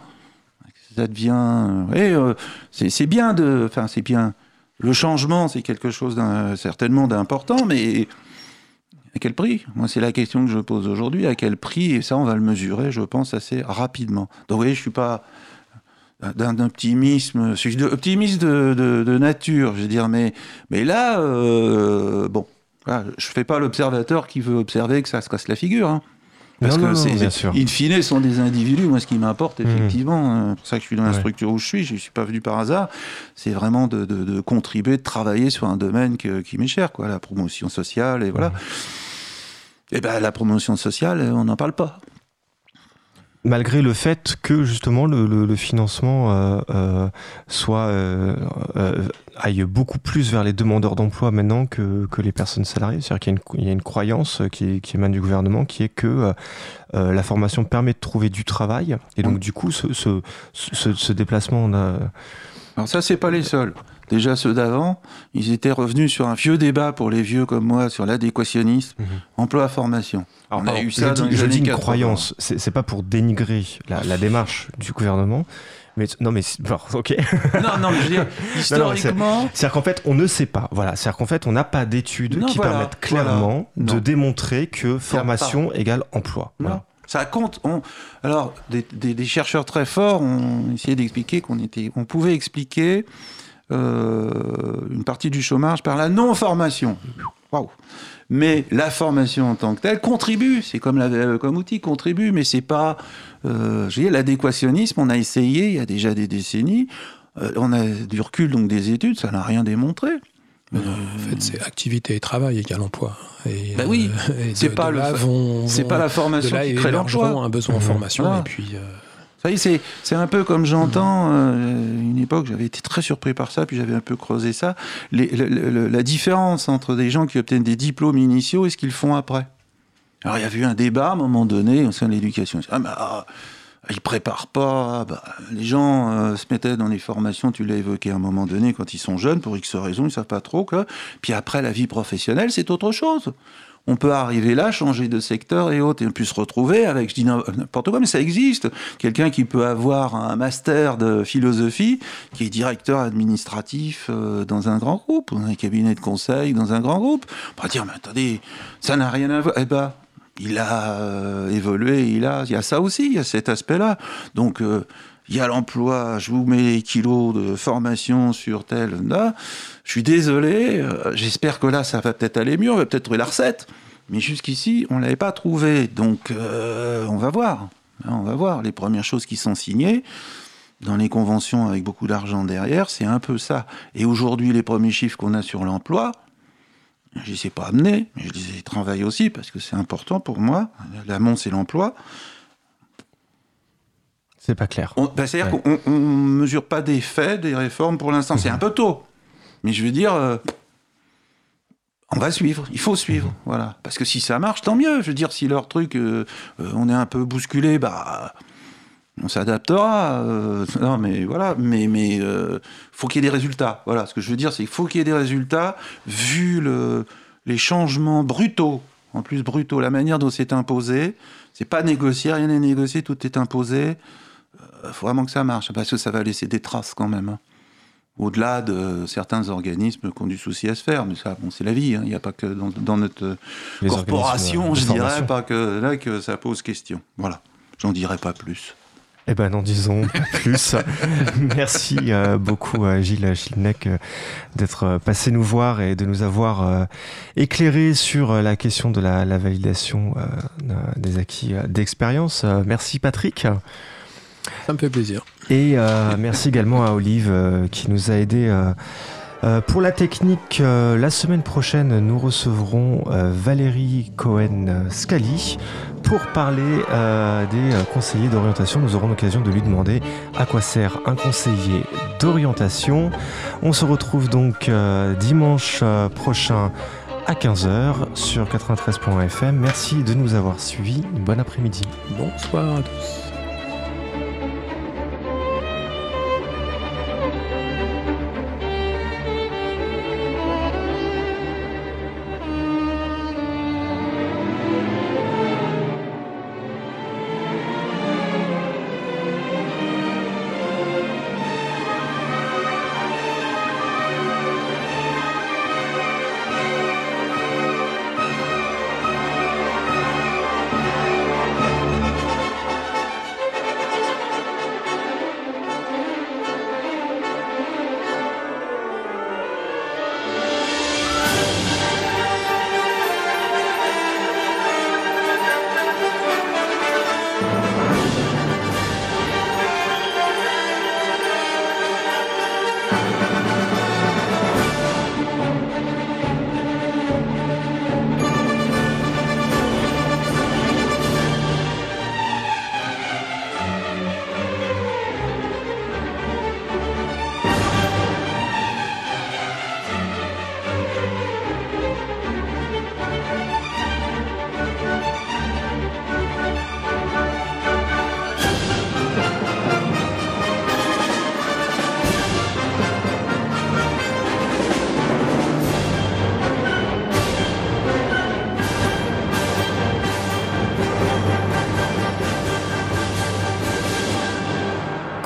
S2: Ça devient. Euh, c'est bien de. Enfin, c'est bien. Le changement, c'est quelque chose certainement d'important, mais à quel prix? Moi, c'est la question que je pose aujourd'hui. À quel prix? Et ça, on va le mesurer, je pense, assez rapidement. Donc, vous voyez, je suis pas d'un optimisme, je optimiste de, nature, je veux dire, mais, mais là, euh, bon, je fais pas l'observateur qui veut observer que ça se casse la figure. Hein. Parce que c'est, in fine, sont des individus. Moi, ce qui m'importe, mmh. effectivement, euh, c'est pour ça que je suis dans la structure où je suis, je ne suis pas venu par hasard, c'est vraiment de, de, contribuer, de travailler sur un domaine qui m'est cher, quoi, la promotion sociale, et voilà. Mmh. Et eh ben, la promotion sociale, on n'en parle pas.
S1: Malgré le fait que justement le, financement euh, euh, soit euh, aille beaucoup plus vers les demandeurs d'emploi maintenant que, que, les personnes salariées, c'est-à-dire qu'il y, y, a une croyance qui, qui, émane du gouvernement qui est que la formation permet de trouver du travail et donc du coup ce, ce, ce, ce déplacement on a
S2: alors ça c'est pas les seuls. déjà ceux d'avant, ils étaient revenus sur un vieux débat pour les vieux comme moi sur l'adéquationnisme,
S1: Mhm.
S2: emploi-formation.
S1: Alors,
S2: On a
S1: pardon,
S2: eu ça
S1: je
S2: dans
S1: dis,
S2: les
S1: je dis une
S2: 80.
S1: croyance, c'est c'est pas pour dénigrer la, la démarche du gouvernement, mais non, mais bon, ok.
S2: Non, non, mais je veux dire, historiquement,
S1: C'est-à-dire qu'en fait, on ne sait pas. Voilà, c'est-à-dire qu'en fait, on n'a pas d'études qui
S2: voilà,
S1: permettent clairement
S2: voilà.
S1: de démontrer que formation égale emploi.
S2: non. Ça compte. On... Alors, des, des- des chercheurs très forts ont essayé d'expliquer qu'on était, on pouvait expliquer euh, une partie du chômage par la non-formation. Waouh. Mais la formation en tant que telle contribue. C'est comme la VAE comme outil contribue, mais c'est pas. Euh, je l'adéquationnisme, on a essayé il y a déjà des décennies. Euh, on a du recul, donc des études, ça n'a rien démontré.
S3: En fait, c'est activité et travail égale emploi. Et,
S2: Bah oui,
S3: de-
S2: c'est pas
S3: de
S2: le
S3: vont-
S2: pas la
S3: de
S2: formation
S3: là
S2: qui crée l'emploi.
S3: un besoin en
S1: Mhm.
S3: formation et puis euh,
S2: Ça y est, c'est, un peu comme j'entends, euh, une époque, j'avais été très surpris par ça, puis j'avais un peu creusé ça, les- le- le- la différence entre des gens qui obtiennent des diplômes initiaux et ce qu'ils font après. Alors il y a eu un débat à un moment donné au sein de l'éducation. Ah, mais, ah, ils préparent pas. bah, les gens euh, se mettaient dans les formations, tu l'as évoqué à un moment donné, quand ils sont jeunes, pour X raisons, ils savent pas trop. Quoi. Puis après, la vie professionnelle, c'est autre chose. On peut arriver là, changer de secteur et autres, et on peut se retrouver avec, je dis n'importe quoi, mais ça existe. Quelqu'un qui peut avoir un master de philosophie, qui est directeur administratif euh, dans un grand groupe, dans un cabinet de conseil, dans un grand groupe. On va dire, mais attendez, ça n'a rien à voir. Eh ben, il a euh, évolué, il a, il y a ça aussi, il y a cet aspect-là. Donc, euh, il y a l'emploi, je vous mets les kilos de formation sur tel, là. Je suis désolé, euh, j'espère que là, ça va peut-être aller mieux, on va peut-être trouver la recette. Mais jusqu'ici, on ne l'avait pas trouvé. Donc, euh, on va voir. Hein, On va voir. Les premières choses qui sont signées, dans les conventions avec beaucoup d'argent derrière, c'est un peu ça. Et aujourd'hui, les premiers chiffres qu'on a sur l'emploi, je ne les ai pas amenés, mais je les ai travaillés aussi parce que c'est important pour moi. L'amont, c'est l'emploi.
S1: C'est pas clair.
S2: Bah, C'est-à-dire
S1: Ouais.
S2: qu'on ne mesure pas des faits, des réformes pour l'instant. C'est un peu tôt. Mais je veux dire, euh, on va suivre. Il faut suivre. Voilà. Parce que si ça marche, tant mieux. Je veux dire, si leur truc, euh, euh, on est un peu bousculé, bah. On s'adaptera. non, mais voilà. Mais mais faut qu'il y ait des résultats. Voilà. Ce que je veux dire, c'est qu'il faut qu'il y ait des résultats vu le, les changements brutaux. En plus brutaux, la manière dont c'est imposé. C'est pas négocié, rien n'est négocié, tout est imposé. Il faut vraiment que ça marche, parce que ça va laisser des traces quand même. Au-delà de certains organismes qui ont du souci à se faire, mais ça, bon, c'est la vie. hein. Il n'y a pas que dans, dans notre
S1: Les
S2: corporation,
S1: de
S2: je dirais, pas que là que ça pose question. Voilà, j'en dirai pas plus.
S1: Eh ben, n'en disons plus. Merci euh, beaucoup, euh, Gilles Chilnec, euh, d'être euh, passé nous voir et de nous avoir euh, éclairé sur euh, la question de la, la validation euh, des acquis euh, d'expérience. Euh, merci, Patrick.
S3: Ça me fait plaisir.
S1: Et euh, merci également à Olive euh, qui nous a aidé. euh, pour la technique, la semaine prochaine, nous recevrons Valérie Cohen-Scali pour parler des conseillers d'orientation. Nous aurons l'occasion de lui demander à quoi sert un conseiller d'orientation. On se retrouve donc dimanche prochain à 15h sur 93.fm. Merci de nous avoir suivis. Bon après-midi.
S3: Bonsoir à tous.